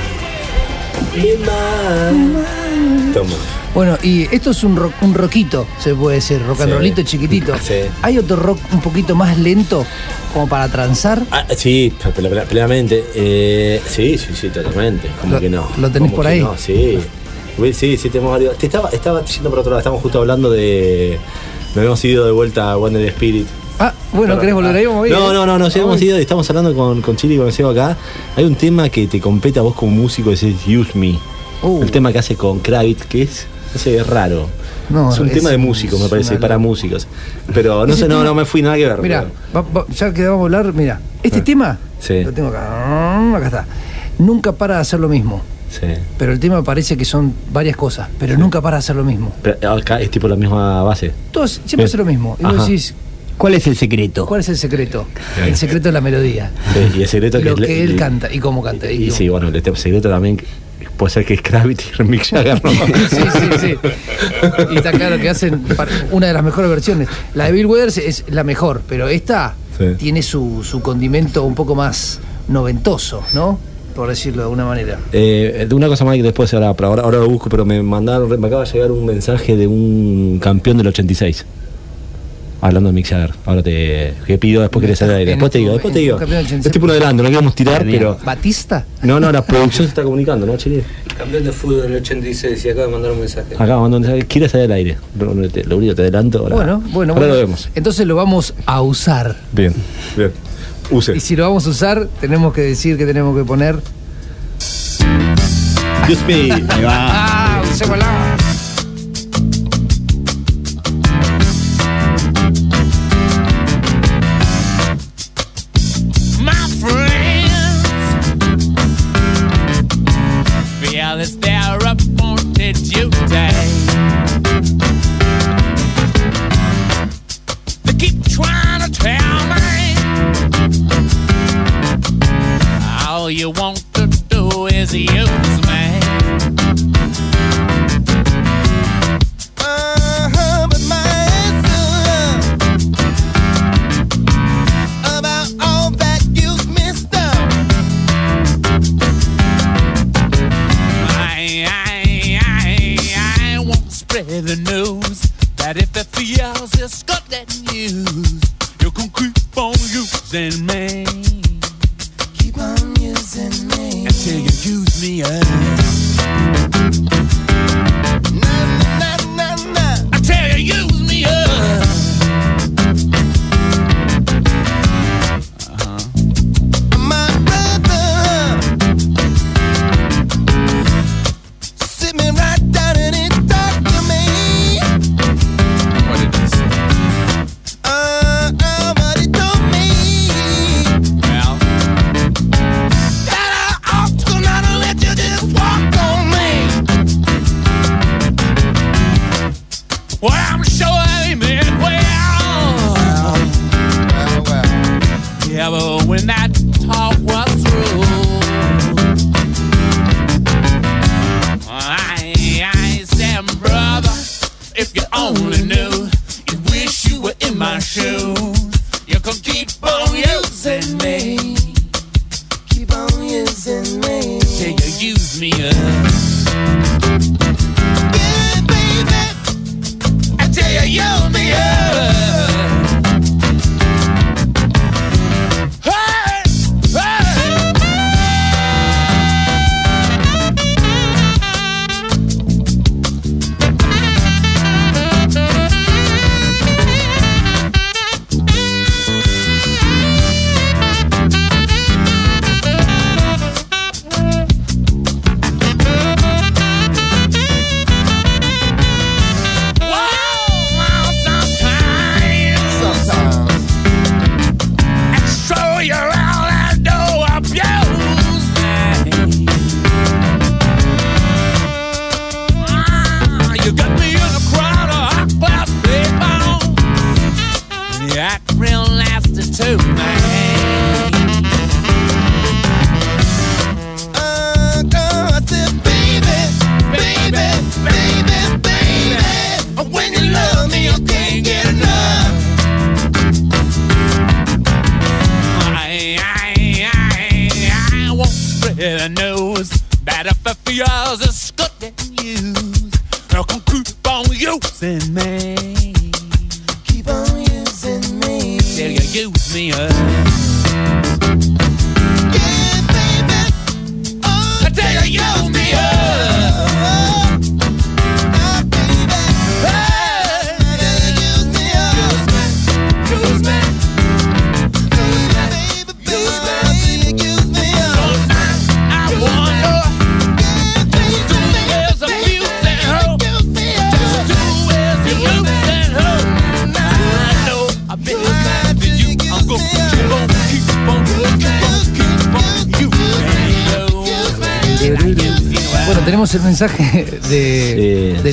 Toma. Bueno, y esto es un, rock, un rockito, se puede decir, rock and Sí. rollito chiquitito. Sí. ¿Hay otro rock un poquito más lento como para transar? Ah, sí, ple- ple- plenamente. Eh, sí, sí, sí, totalmente. Como que no. lo tenés por ahí. No, sí. Sí, sí, tenemos varios. Te estaba, estaba yendo por otro lado, estamos justo hablando de. Nos habíamos ido de vuelta a Wonder Spirit. Ah, bueno, ¿querés volver ahí? Vamos bien, No, ¿eh? no, no, no, hemos ido estamos hablando con, con Chile y con Seba acá. Hay un tema que te compete a vos como músico, es el Use Me. Uh. El tema que hace con Kravitz, que es, no sé, es raro. No, es un es- tema de músicos, me es parece, para músicos. Pero no sé, no, tema- no me fui nada que ver. Mira, ya que vamos a hablar, mira, este tema Sí. lo tengo acá, acá está. Nunca para de hacer lo mismo. Sí. Pero el tema parece que son varias cosas, pero nunca para de hacer lo mismo. Pero acá es tipo la misma base. Todos siempre hace lo mismo. Y vos Ajá. decís, ¿Cuál es el secreto? ¿cuál es el secreto? El secreto es la melodía. Sí, y el secreto Lo que él le- canta y cómo canta. Y, Y, sí, bueno, el te- secreto también puede ser que es Kravitz y Mick Jagger, ¿no? sí, sí, sí. Y está claro que hacen una de las mejores versiones. La de Bill Withers es la mejor, pero esta Sí. tiene su, su condimento un poco más noventoso, ¿no? Por decirlo de alguna manera. Eh, una cosa más que después ahora, pero ahora, ahora lo busco, pero me mandaron, me acaba de llegar un mensaje de un campeón del 86. Hablando de Jagger. Ahora te que pido después que le salga aire. Después te digo, después te digo. campeón del 86. Es tipo un adelanto, no queremos tirar, pero. ¿Batista? No, no, la producción se está comunicando, ¿no, Chile? Campeón de fútbol del 86 y acaba de mandar un mensaje. Acá mandó un mensaje, ¿quieres salir al aire? Lo, lo- te- lo único, te adelanto. Ahora, Bueno, bueno, ahora bueno. lo vemos. Entonces lo vamos a usar. Bien, bien. Use. Y si lo vamos a usar, tenemos que decir que tenemos que poner. Dios mío. Ahí va. ¡Ah! Usémosla.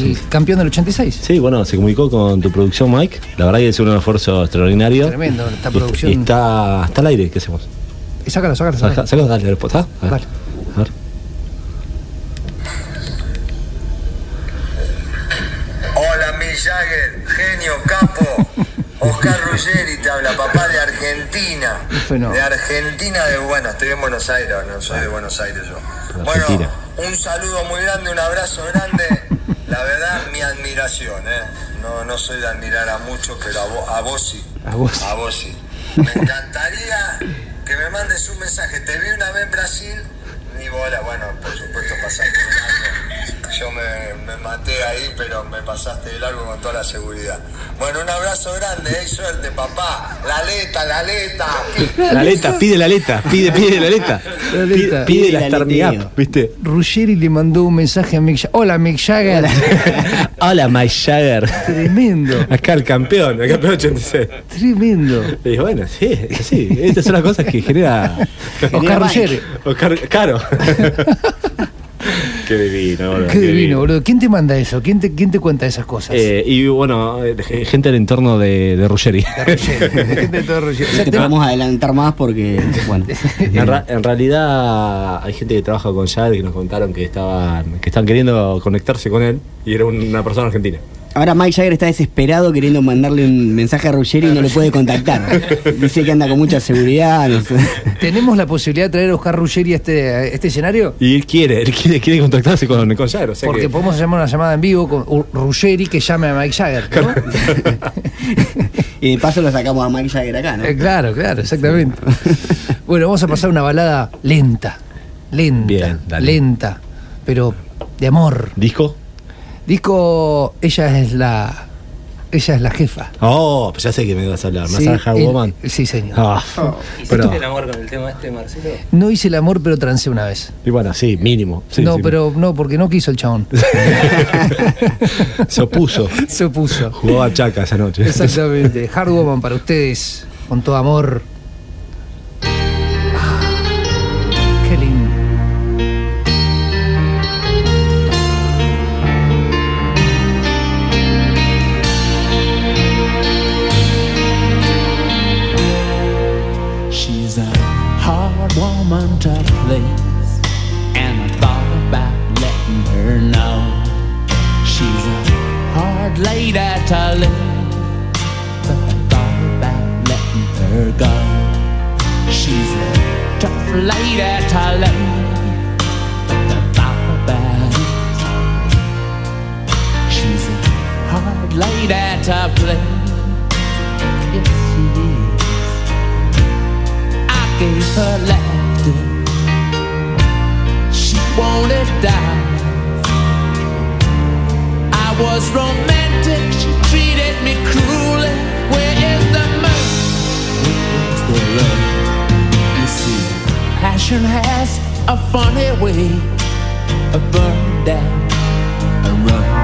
Del sí. campeón del 86. Sí, bueno, se comunicó con tu producción, Mike. La verdad que es un esfuerzo extraordinario. Tremendo, esta Y- producción. Y está, está al aire, ¿qué hacemos? Sácalo, sácalo, Saca, sácalo. saca, dale, después, ¿está? A ver. Dale. A ver. Hola, Mick Jagger, genio, capo. Oscar Ruggeri te habla, papá de Argentina. De Argentina, de bueno, estoy en Buenos Aires, no soy de Buenos Aires yo. Bueno, un saludo muy grande, un abrazo grande. La verdad, mi admiración, ¿eh? No, no soy de admirar a muchos, pero a vos, a vos sí. A vos. A vos sí. Me encantaría que me mandes un mensaje. Te vi una vez en Brasil, ni bola. Bueno, por supuesto pasaste de largo. Yo me, me maté ahí, pero me pasaste de largo con toda la seguridad. Bueno, un abrazo grande, ¿eh? Y suerte, papá. La aleta, la aleta. La aleta, pide la aleta, pide, pide la aleta. La aleta. Pide, pide la la Start Me aleteo. Up, ¿viste? Ruggeri le mandó un mensaje a Mick Jagger. Hola, Mick Jagger. Hola, Mike Jagger. Tremendo, Acá el campeón, el campeón 86. tremendo. Y bueno, sí, sí, estas son las cosas que genera Oscar Ruggeri. Oscar, caro. Qué divino, boludo, Qué divino, boludo. ¿Quién te manda eso? ¿Quién te, quién te cuenta esas cosas? Eh, y bueno, eh, gente del entorno de, de Ruggeri. Gente de todo Ruggeri. O sea, Te te- podemos adelantar más porque, bueno, En, ra- en realidad hay gente que trabaja con Jagger que nos contaron que estaban que están queriendo conectarse con él y era una persona argentina. Ahora Mike Jagger está desesperado queriendo mandarle un mensaje a Ruggeri y no le puede contactar. Dice que anda con mucha seguridad, no sé. ¿Tenemos la posibilidad de traer a Oscar Ruggeri a este, a este escenario? Y él quiere, él quiere, quiere contactarse con, con Jagger. O sea Porque que- podemos llamar una llamada en vivo con Ruggeri que llame a Mike Jagger. ¿no? Y de paso lo sacamos a Mike Jagger acá, ¿no? Eh, claro, claro, exactamente. bueno, vamos a pasar una balada lenta, lenta, Bien, dale. lenta, pero de amor. ¿Disco? Disco, ella es la, ella es la jefa. Oh, pues ya sé que me vas a hablar. ¿Me vas Sí, a dejar el- Woman? Sí, señor. Ah, pero, el amor con el tema este, Marcelo? No hice el amor, pero trancé una vez. y bueno, sí, mínimo. Sí, no, sí. pero no, porque no quiso el chabón. Se opuso. Se opuso. Jugó a Chaca esa noche. Exactamente. Hard Woman para ustedes, con todo amor. Lady to leave, but I thought about letting her go. She's a tough lady to leave, but I thought about it. She's a hard lady to please. Yes, she is. I gave her laughter. She wanted die. I was romantic. Passion has a funny way of burning down. And running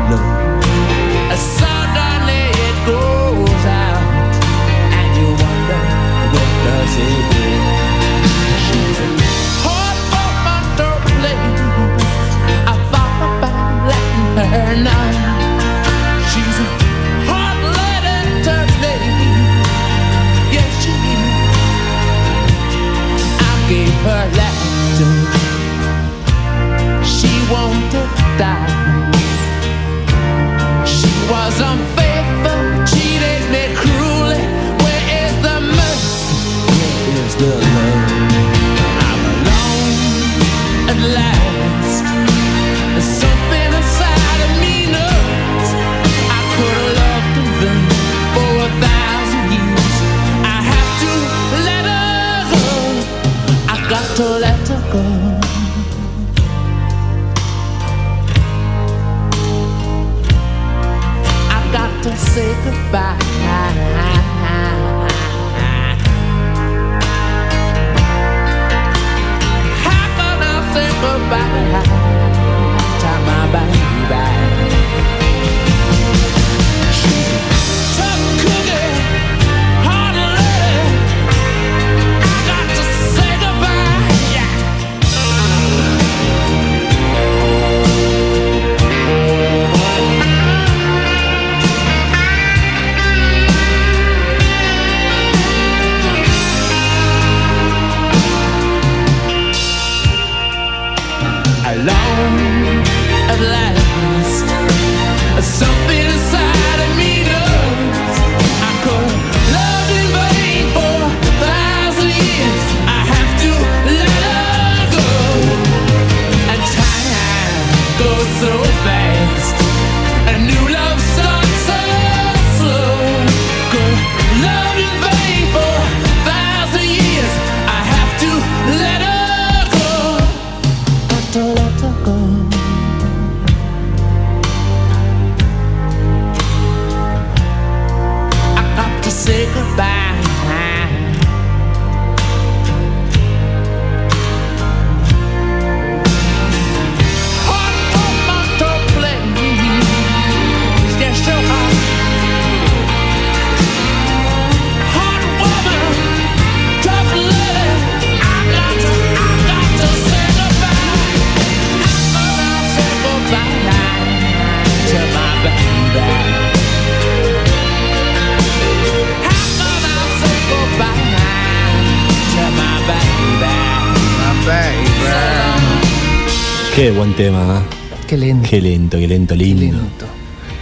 tema. Qué lento. Qué lento, qué lento, lindo. lento.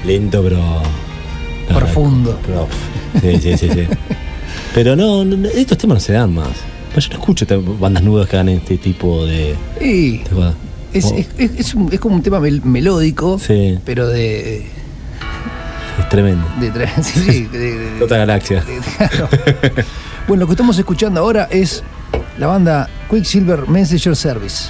Lento, pero. no, Profundo. pero- sí, sí, sí, sí. pero no, estos temas no se dan más. Pues yo no escucho bandas nuevas que hagan este tipo de. Es, Oh, es, es- es un- es como un tema mel- melódico, Sí. pero de. es tremendo. de, tra- sí, sí, de- de- de- Otra galaxia. Claro. Bueno, lo que estamos escuchando ahora es la banda Quicksilver Messenger Service.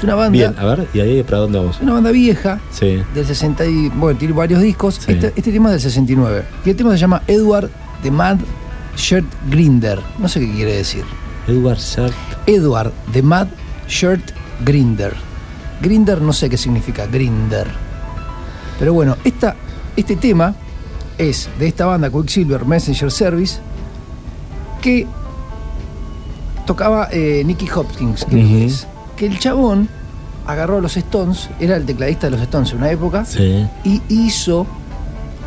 Es una banda, Bien, a ver, ¿y ahí para dónde vamos? es una banda vieja Sí. del 60 y bueno, tiene varios discos. Sí. Este, este tema es del 69. Y el tema se llama Edward the Mad Shirt Grinder. No sé qué quiere decir. Edward Sharp. Edward the Mad Shirt Grinder. Grinder no sé qué significa, Grinder. Pero bueno, esta, este tema es de esta banda Quicksilver Messenger Service que tocaba eh, Nicky Hopkins, que Ujú. es. Que el chabón agarró a los Stones, era el tecladista de los Stones en una época, Sí. y hizo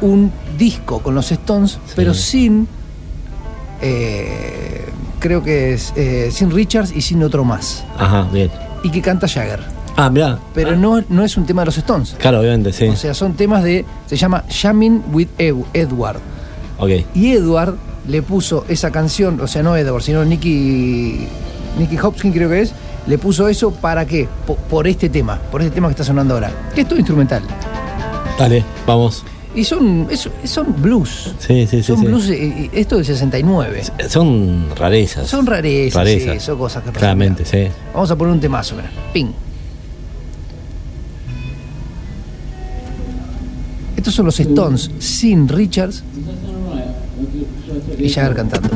un disco con los Stones, pero sin. eh, creo que es eh, sin Richards y sin otro más. Ajá, bien. Y que canta Jagger. Ah, mirá. Pero no, no es un tema de los Stones. Claro, obviamente, sí. O sea, son temas de. Se llama Jamming with Edward. ok. Y Edward le puso esa canción, o sea, no Edward, sino Nicky. Nicky Hopkins creo que es. Le puso eso para qué? Po- por este tema, por este tema que está sonando ahora. Que es todo instrumental. Dale, vamos. Y son, es- son blues. Sí, sí, sí. son sí. blues, eh, y esto del 69. Son rarezas. Son rarezas, Rarezas. sí, son cosas que. Claramente, sí. Vamos a poner un temazo, mira. Ping. Estos son los Stones sin Richards y Jagger cantando.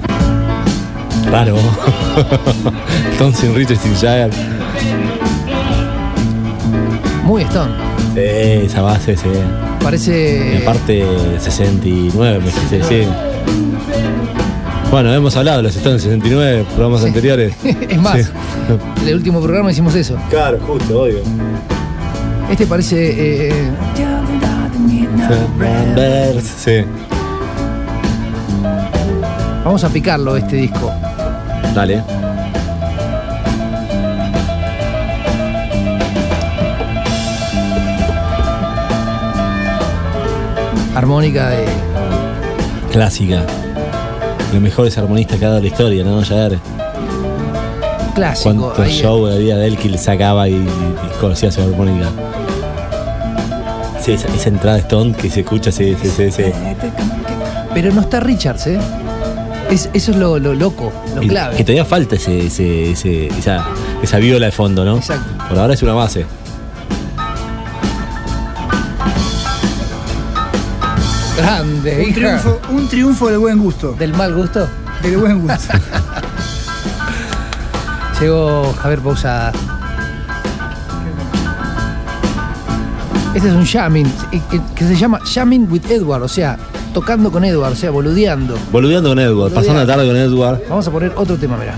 Raro. Thompson, Richard sin Jagger. Muy Stone. Sí, esa base, sí. Parece. En parte 69, me parece, sí. Bueno, hemos hablado de los Stones 69, programas Sí. anteriores. es más, Sí. en el último programa hicimos eso. Claro, justo, obvio. Este parece. eh, Bears, sí. Vamos a picarlo este disco. Dale. Armónica de. Clásica. Los mejores armonistas que ha dado la historia, ¿no? Jagger. Clásico. Cuántos shows había de él que le sacaba y, y conocía su armónica. Sí, esa, esa entrada de Stone que se escucha, sí, sí, sí. sí. Pero no está Richards, ¿eh? Es- eso es lo, lo loco, lo Y- clave. Que todavía falta ese, ese, ese- esa, esa viola de fondo, ¿no? Exacto. Por ahora es una base. Grande, Un hija. triunfo, un triunfo del buen gusto. ¿Del mal gusto? Del buen gusto. Llegó Javier Pausada. Este es un jamming eh, eh, que se llama Jamming with Edward, o sea, tocando con Edward, o sea, boludeando. Boludeando con Edward, pasando la tarde con Edward. Vamos a poner otro tema, mirá.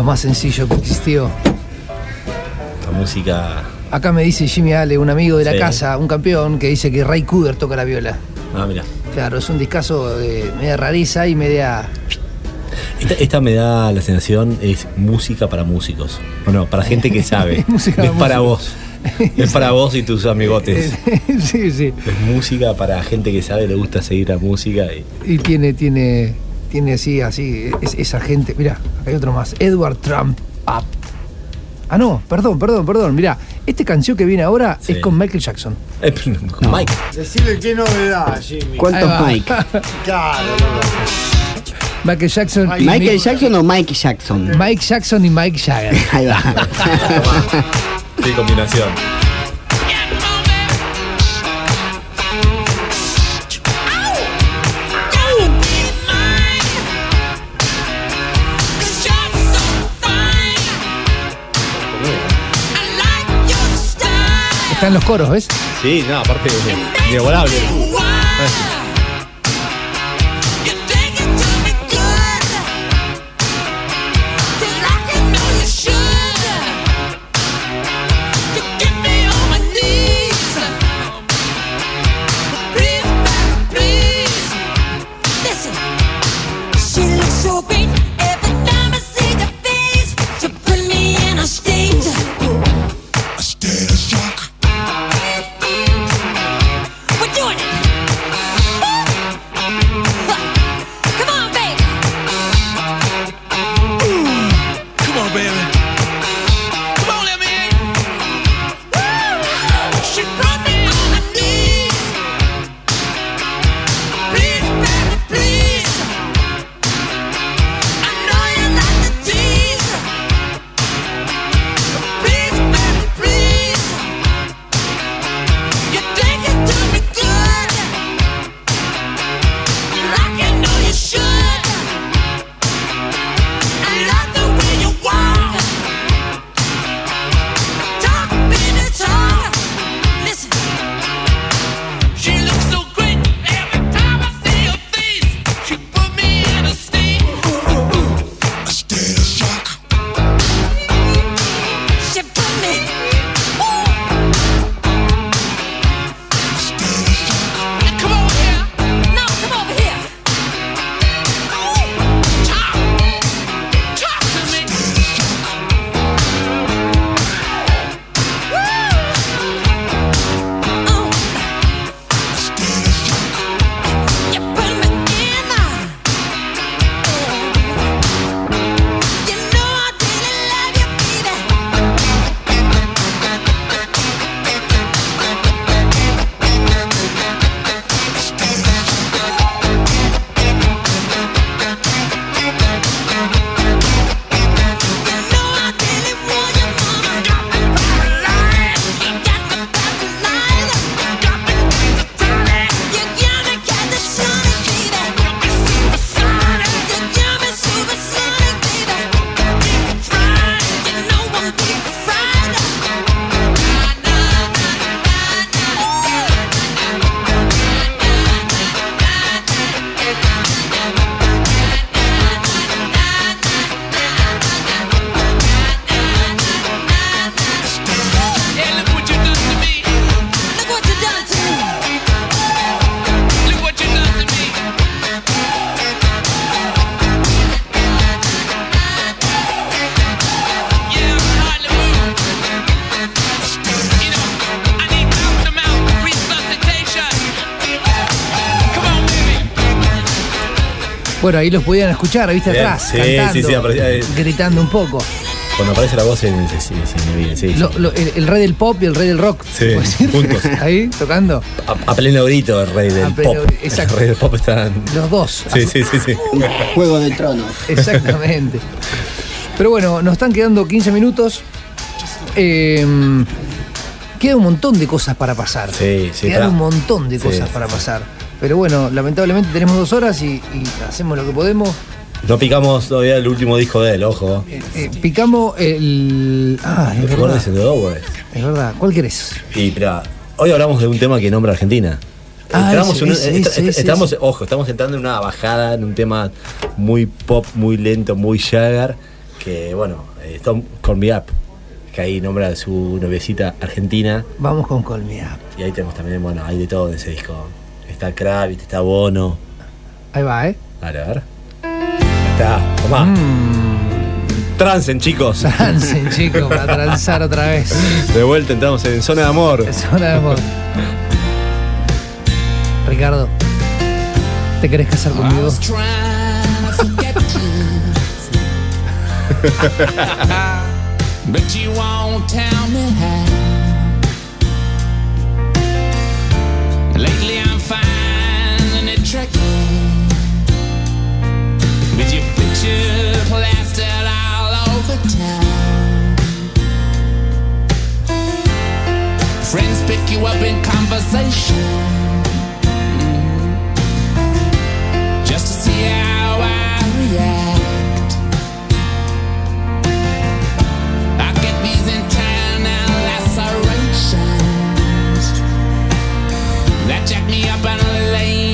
Lo más sencillo que existió. La música. Acá me dice Jimmy Ale, un amigo de la Sí. casa, un campeón, que dice que Ray Cooder toca la viola. Ah, mira. Claro, es un discazo de media rareza y media. Esta, esta me da la sensación, es música para músicos. O no, para gente que sabe. Música es para para vos. Es para vos y tus amigotes. sí, sí. Es música para gente que sabe, le gusta seguir la música. Y... Y tiene, tiene, tiene así, así, es- esa gente. Mira, hay otro más. Edward Trump Up. Ah, no, perdón, perdón, perdón. Mira, esta canción que viene ahora Sí. es con Michael Jackson. Eh, Mike. Decirle qué novedad, Jimmy. ¿Cuántos. Mike? Claro, Michael Jackson. y ¿Michael Jackson o Mike Jackson? Mike Jackson y Mike Jagger. Ahí va. Qué combinación. Está en los coros, ¿ves? Sí, no, aparte, inigualable. Bueno, ahí los podían escuchar, ¿viste? Bien, Atrás, sí, cantando, sí, sí, aparecía, eh. gritando un poco. Cuando aparece la voz, sí, sí. Lo- lo- el, el rey del pop y el rey del rock. Sí, ¿puedo decir? juntos. Ahí, tocando. A, a pleno grito, el rey del A pleno pop. grito, exacto. El rey del pop está. Los dos. Sí, sí, sí, sí. Juego de Tronos. Exactamente. Pero bueno, nos están quedando 15 minutos. Eh, queda un montón de cosas para pasar. Sí, sí, Quedan pará. un montón de Sí. cosas para pasar. Pero bueno, lamentablemente tenemos dos horas y, y hacemos lo que podemos. No picamos todavía el último disco de él, ojo. Eh, picamos el. Ah, es El verdad. Doors. Es verdad. ¿Cuál querés? Y mira, hoy hablamos de un tema que nombra Argentina. Ah, entramos ese, en un- ese, est- ese, est- ese, estamos, ojo, estamos entrando en una bajada, en un tema muy pop, muy lento, muy Jagger, que bueno, eh, Tom Call Me Up, que ahí nombra a su noviecita argentina, Vamos con Call Me Up. y ahí tenemos también, bueno, hay de todo en ese disco. Está Kravitz, está Bono, Ahí va, ¿eh? Dale, a ver. Ahí está, tomá. Mm. Trancen, chicos. Trancen, chicos, para transar otra vez. De vuelta entramos en zona de amor. Zona de amor. Ricardo, ¿te querés casar conmigo? but you won't tell me how. Lately over town. Friends pick you up in conversation just to see how I react. I get these internal that jack me up and lay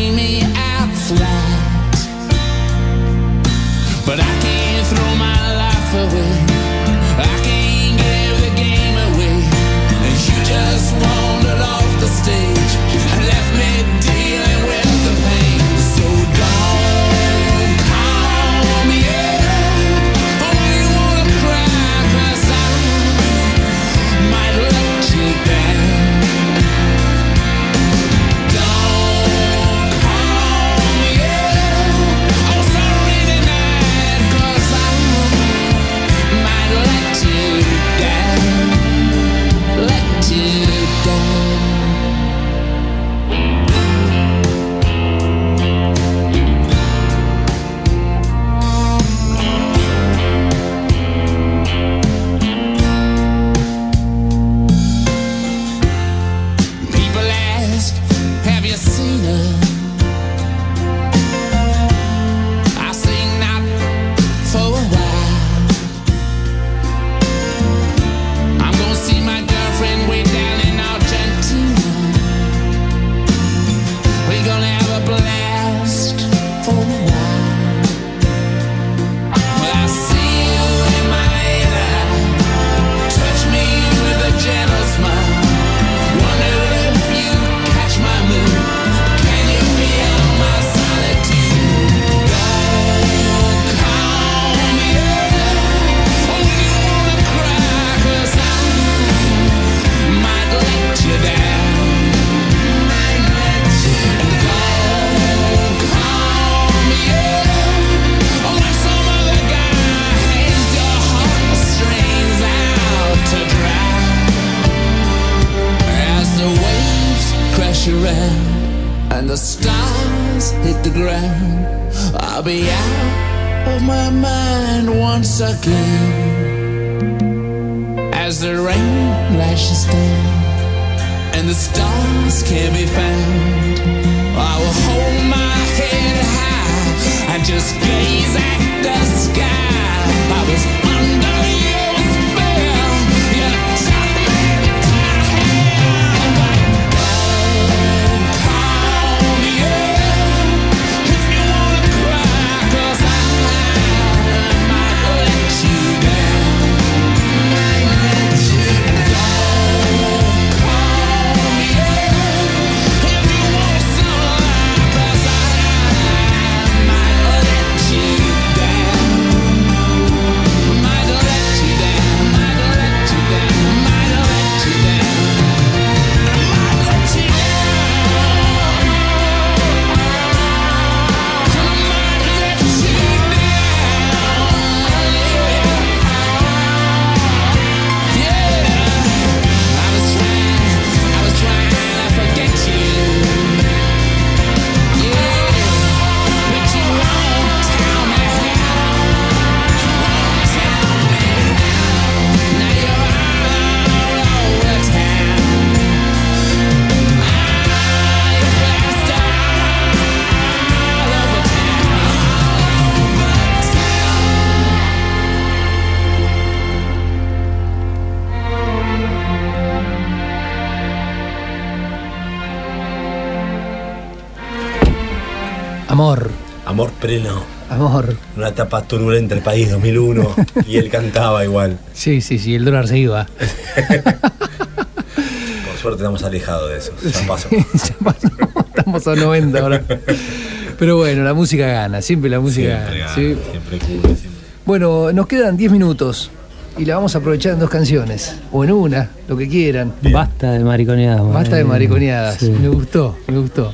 Amor, Amor pleno. amor. Una etapa turbulenta del país 2001 y él cantaba igual. Sí, sí, sí, el dólar se iba. Por suerte estamos alejados de eso. Ya pasó. Ya pasó, Estamos a 90 ahora. Pero bueno, la música gana, siempre la música Siempre gana. gana, ¿sí? siempre cubre, siempre. Bueno, nos quedan 10 minutos y la vamos a aprovechar en dos canciones, o en una, lo que quieran. Basta de mariconeadas. Basta de man. mariconeadas. Sí. Me gustó, me gustó.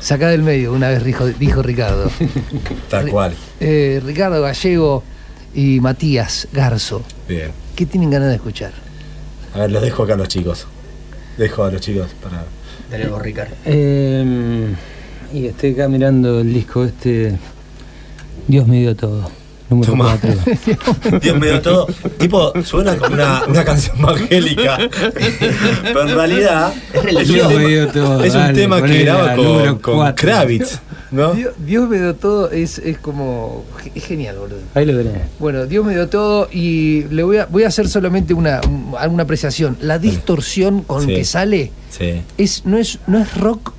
Sacá del medio, una vez dijo, dijo Ricardo. Tal cual. Eh, Ricardo Gallego y Matías Garzo. Bien. ¿Qué tienen ganas de escuchar? A ver, los dejo acá a los chicos. Dejo a los chicos para. Dale vos, Ricardo. Eh, y estoy acá mirando el disco este. Dios me dio todo. Número Toma. 4. Dios me dio todo. Tipo, suena como una, una canción evangélica. Pero en realidad. Es, un Dios me dio tema, todo, es un dale, tema que graba con, con. Kravitz. ¿no? Dios, Dios me dio todo, es, es como. Es genial, boludo. Ahí lo tenés. Bueno, Dios me dio todo y le voy a, voy a hacer solamente una, un- alguna apreciación. La distorsión con Sí. que sale Sí. es, no, es, no es rock,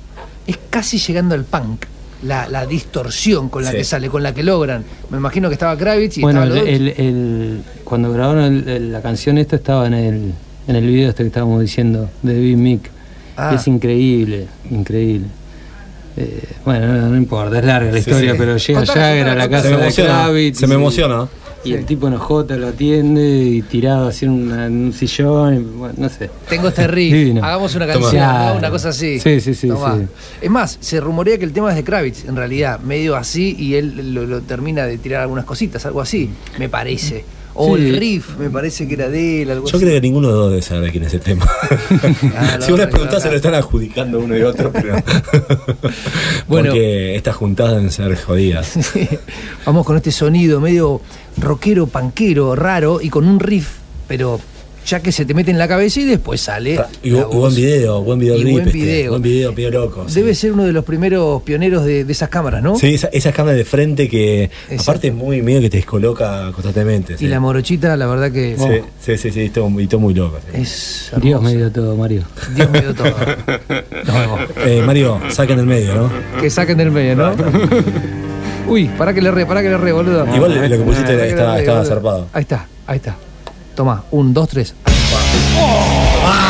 es casi llegando al punk. La, la distorsión con la Sí. que sale, con la que logran. Me imagino que estaba Kravitz y Bueno, el, estaba el- el- cuando grabaron el- el- la canción esta estaba en el, en el video este que estábamos diciendo, de Big Mick. Ah. Es increíble, increíble. Eh, bueno, no, no importa, es larga la Sí, historia, sí. pero llega Jagger a la casa Se me de. Kravitz. Se me y- emociona. Y el tipo en J lo atiende y tirado así en, una- en un sillón, bueno, no sé. Tengo este riff, Divino. hagamos una canción, una cosa así. Sí, sí, sí, sí. Es más, se rumorea que el tema es de Kravitz, en realidad, medio así, y él lo, lo termina de tirar algunas cositas, algo así, me parece. O Sí. el riff, me parece que era de él, algo Yo así. creo que ninguno de los dos debe saber quién es el tema. Ah, si vos les preguntás, se lo están adjudicando uno y otro, pero. Bueno. Porque estas juntadas deben ser jodidas. Vamos con este sonido medio rockero, panquero, raro, y con un riff, pero ya que se te mete en la cabeza y después sale. Y, la bu- buen video, buen video Y buen este, video. buen video, video loco. sí. Debe ser uno de los primeros pioneros de, de esas cámaras, ¿no? Sí, esa, esas cámaras de frente que Exacto. aparte es muy medio que te descoloca constantemente. sí. Y la morochita, la verdad que Sí, sí, sí, sí, esto, y todo muy loco. sí. es Dios me dio todo, Mario. Dios me dio todo. Nos vemos. Eh, Mario, saquen del medio, ¿no? Que saquen del medio, ¿no? Uy, para que le re, para que le re, boludo. Igual lo que pusiste que le estaba, re, estaba boludo. zarpado. Ahí está, ahí está. Toma, un, dos, tres. You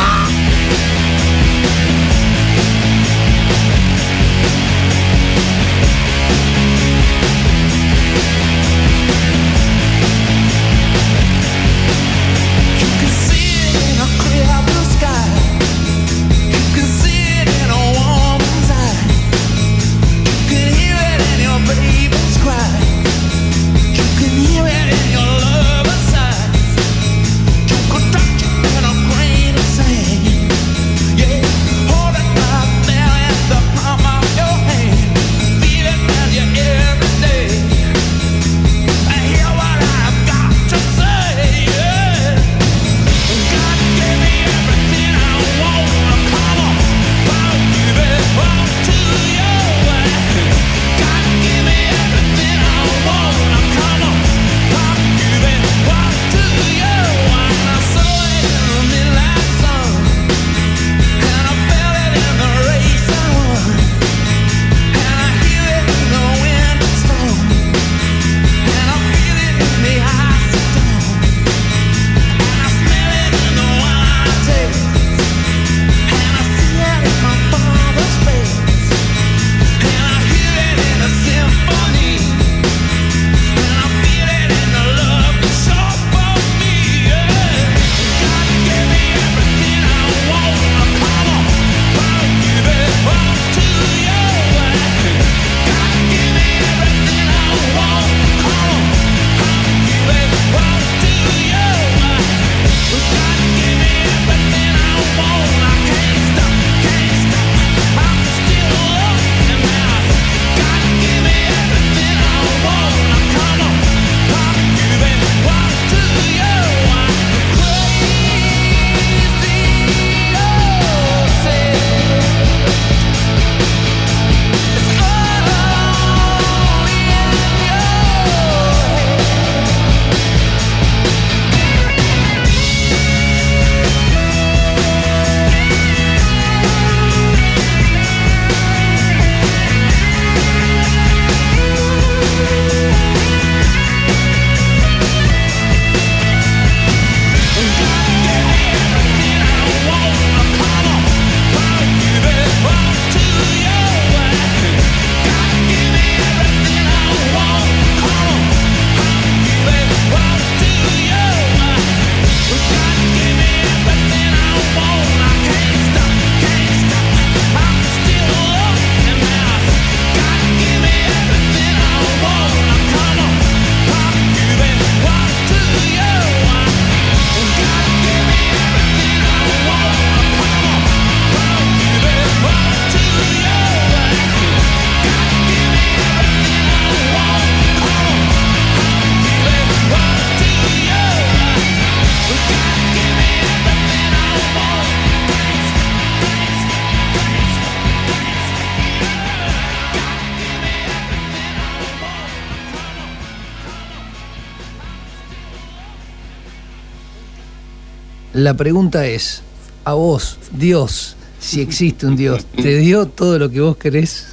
La pregunta es, a vos, Dios, si existe un Dios, ¿te dio todo lo que vos querés?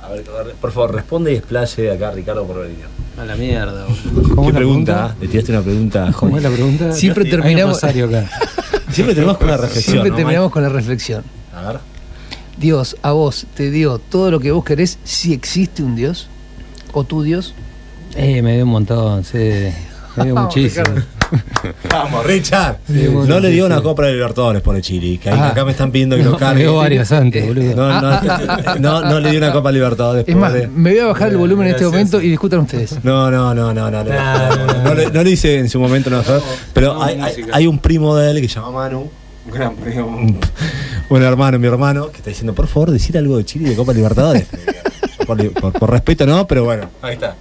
A ver, a ver, por favor, responde y explaye acá Ricardo Porvelino. A la mierda, boludo. ¿Qué ¿Cómo es la pregunta? Le tiraste una pregunta, ¿Cómo es la pregunta? Siempre Hay un terminamos, acá. Siempre tenemos con una reflexión. siempre ¿no, terminamos con la reflexión. A ver. Dios, a vos, ¿te dio todo lo que vos querés si existe un Dios? ¿O tu Dios? Eh, me dio un montón, sí. Me dio muchísimo. Vamos, Richard. Sí, bueno, no le sí, dio una sí. Copa de Libertadores, pone Chile. Que ahí- Ah. acá me están pidiendo que No, lo me cargue. dio varias antes, boludo. No, no, no, no le dio una Copa Libertadores. Es más, pobre. me voy a bajar el volumen en este momento y discutan ustedes. No, no, no, no, no, no, no, no, le- no le hice en su momento, no, pero hay, hay- música. hay un primo de él que se llama Manu, Gran premio. un, un hermano, mi hermano, que está diciendo, por favor, decir algo de Chile y de Copa Libertadores. por, por- por respeto no, pero bueno, ahí está.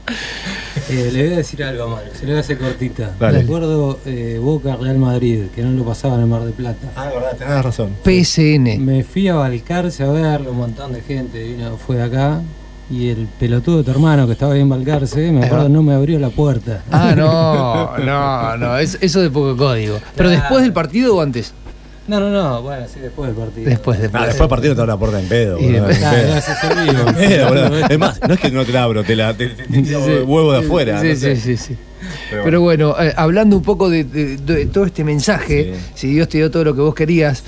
Eh, le voy a decir algo a Mario, se le voy a hacer cortita. Dale. Recuerdo eh, Boca Real Madrid, que no lo pasaban en Mar de Plata. Ah, verdad, tenés razón. PSN. Me fui a Balcarce a verlo, un montón de gente vino, fue de acá. Y el pelotudo de tu hermano que estaba ahí en Balcarce, me acuerdo, no me abrió la puerta. Ah, no, no, no, es- eso de poco código. ¿Pero después del partido o antes? No, no, no, bueno, sí, después del partido. Después, Ah, después. después del partido te abre la puerta en pedo. Y boludo, después- en Ah, pedo. En pedo, boludo. Es más, no es que no te la abro, te la te, te- te tiro Sí, sí. huevo de afuera. Sí, no sí, sé. sí, sí. Pero Pero bueno, eh, hablando un poco de, de- de todo este mensaje, Sí. si Dios te dio todo lo que vos querías,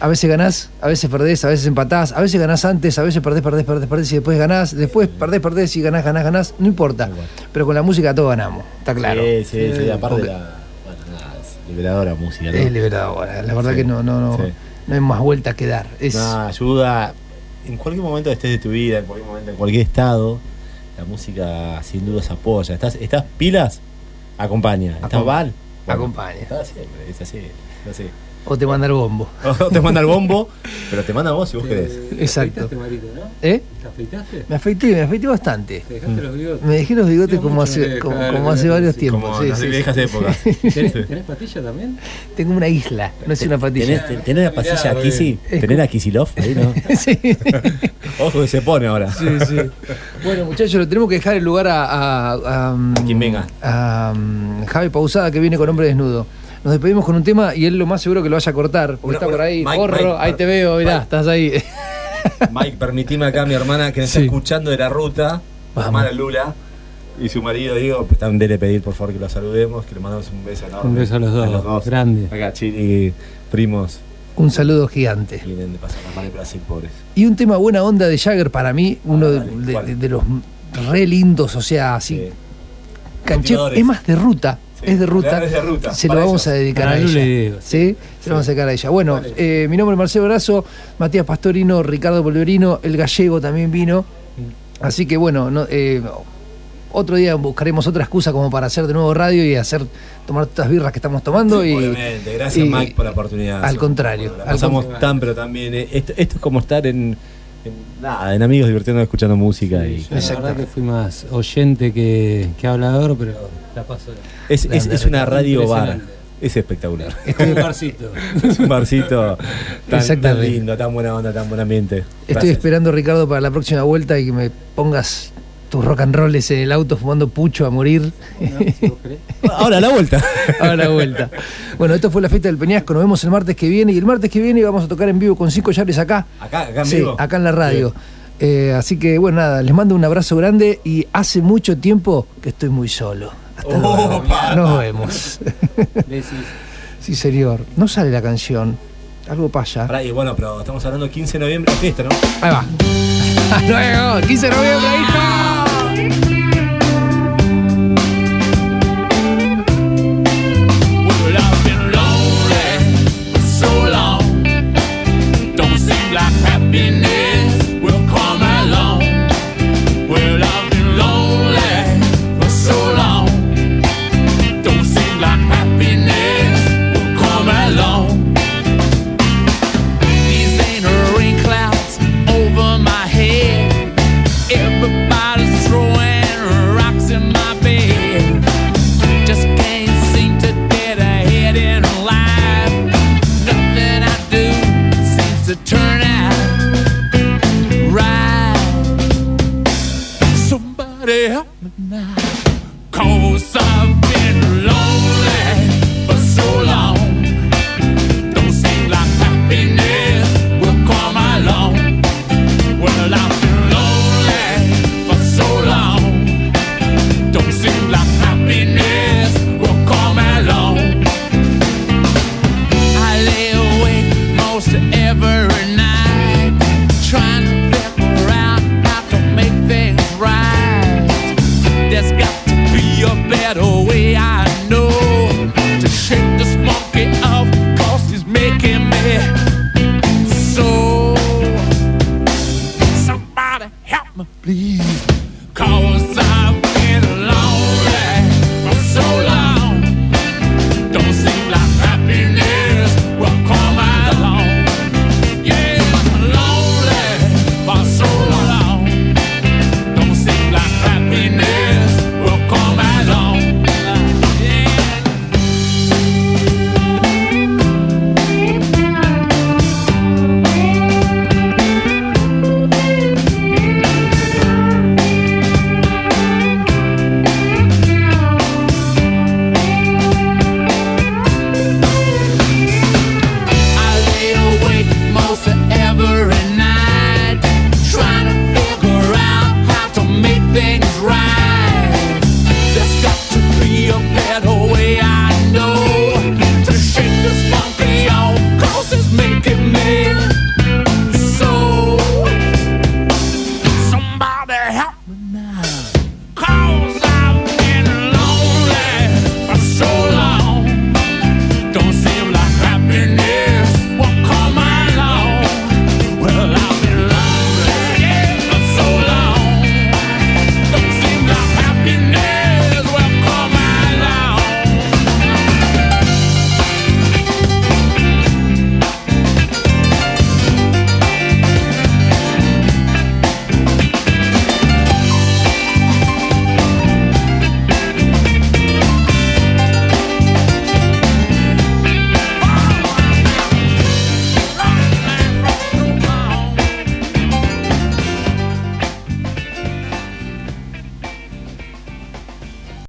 a veces ganás, a veces perdés, a veces empatás, a veces ganás antes, a veces perdés, perdés, perdés, perdés y después ganás, después perdés, perdés y ganás, ganás, ganás, no importa. Pero con la música todos ganamos, está claro. Sí, sí, sí, aparte la. Liberadora música. ¿no? Es liberadora, la verdad Sí, que no, no, no, sí. no hay más vuelta que dar. Es, No, ayuda. En cualquier momento estés de tu vida, en cualquier momento, en cualquier estado, la música sin duda se apoya. ¿Estás, estás pilas? Acompaña. ¿Estás mal? acompaña. Está siempre, es así. es así. O te manda el bombo. O te manda el bombo, pero te manda vos si vos querés. Exacto. ¿Te afeitaste, Marito, no? ¿Eh? ¿Te afeitaste? Me afeité, me afeité bastante. ¿Te dejaste los bigotes? Me dejé los bigotes como hace, me como, hace varios sí. tiempos. Como sí, las sí, viejas épocas. ¿Tenés, tenés patilla también? Tengo una isla, no es una patilla. ¿Tenés, tenés la pasilla Mirá, aquí, sí? ¿Tenés la Kisilov ahí, no? Sí. Ojo que se pone ahora. Sí, sí. Bueno, muchachos, lo tenemos que dejar el lugar a, a, a, quien venga. a, um, Javi Pausada, que viene con hombre desnudo. Nos despedimos con un tema y él lo más seguro que lo vaya a cortar. Porque Una- está por ahí. Mike, ahí te veo, mirá, Mike. estás ahí. Mike, permitime acá a mi hermana que nos Sí. está escuchando de la ruta, mi hermana Lula y su marido Diego, pues también debe pedir por favor que lo saludemos, que le mandamos un beso enorme. Un beso a los dos, grande. Acá Chile, primos, un saludo gigante. vienen de pasar las manos en Brasil, pobres. Y un tema buena onda de Jagger para mí, uno de, dale, de- ¿cuál? de- de los re lindos, o sea, así. Sí. canchero, es más de ruta. Sí, Es de ruta. es de ruta, Se lo vamos ellos. a dedicar Para a ella. ¿Sí? Se lo vamos a dedicar a ella. Bueno, eh, mi nombre es Marcelo Brazo, Matías Pastorino, Ricardo Polverino, el gallego también vino. Así que bueno, no, eh, otro día buscaremos otra excusa como para hacer de nuevo radio y hacer tomar estas birras que estamos tomando. y, Obviamente, gracias y- Mike por la oportunidad. al contrario, La al pasamos contrario. tan, pero también. eh, Esto, esto es como estar en, en nada, en amigos divirtiéndonos escuchando música. y, Yo la verdad que fui más oyente que, que hablador, pero la paso. es, es, es una radio bar. Es espectacular. Estoy un barcito. Es un barcito tan, lindo, tan buena onda, tan buen ambiente. Estoy Gracias. esperando, Ricardo, para la próxima vuelta y que me pongas rock and rolls en el auto fumando pucho a morir. Ahora la vuelta. a la vuelta. Bueno, esto fue la fiesta del Peñasco. Nos vemos el martes que viene. Y el martes que viene vamos a tocar en vivo con cinco llaves acá. Acá, acá en Sí, vivo. acá en la radio. Eh, así que, bueno, nada, les mando un abrazo grande y hace mucho tiempo que estoy muy solo. Hasta luego. Nos vemos. sí, señor. No sale la canción. Algo pasa. Y bueno, pero estamos hablando 15 de noviembre, fiesta, ¿no? Ahí va. Hasta luego. 15 de noviembre, hijo. Bye.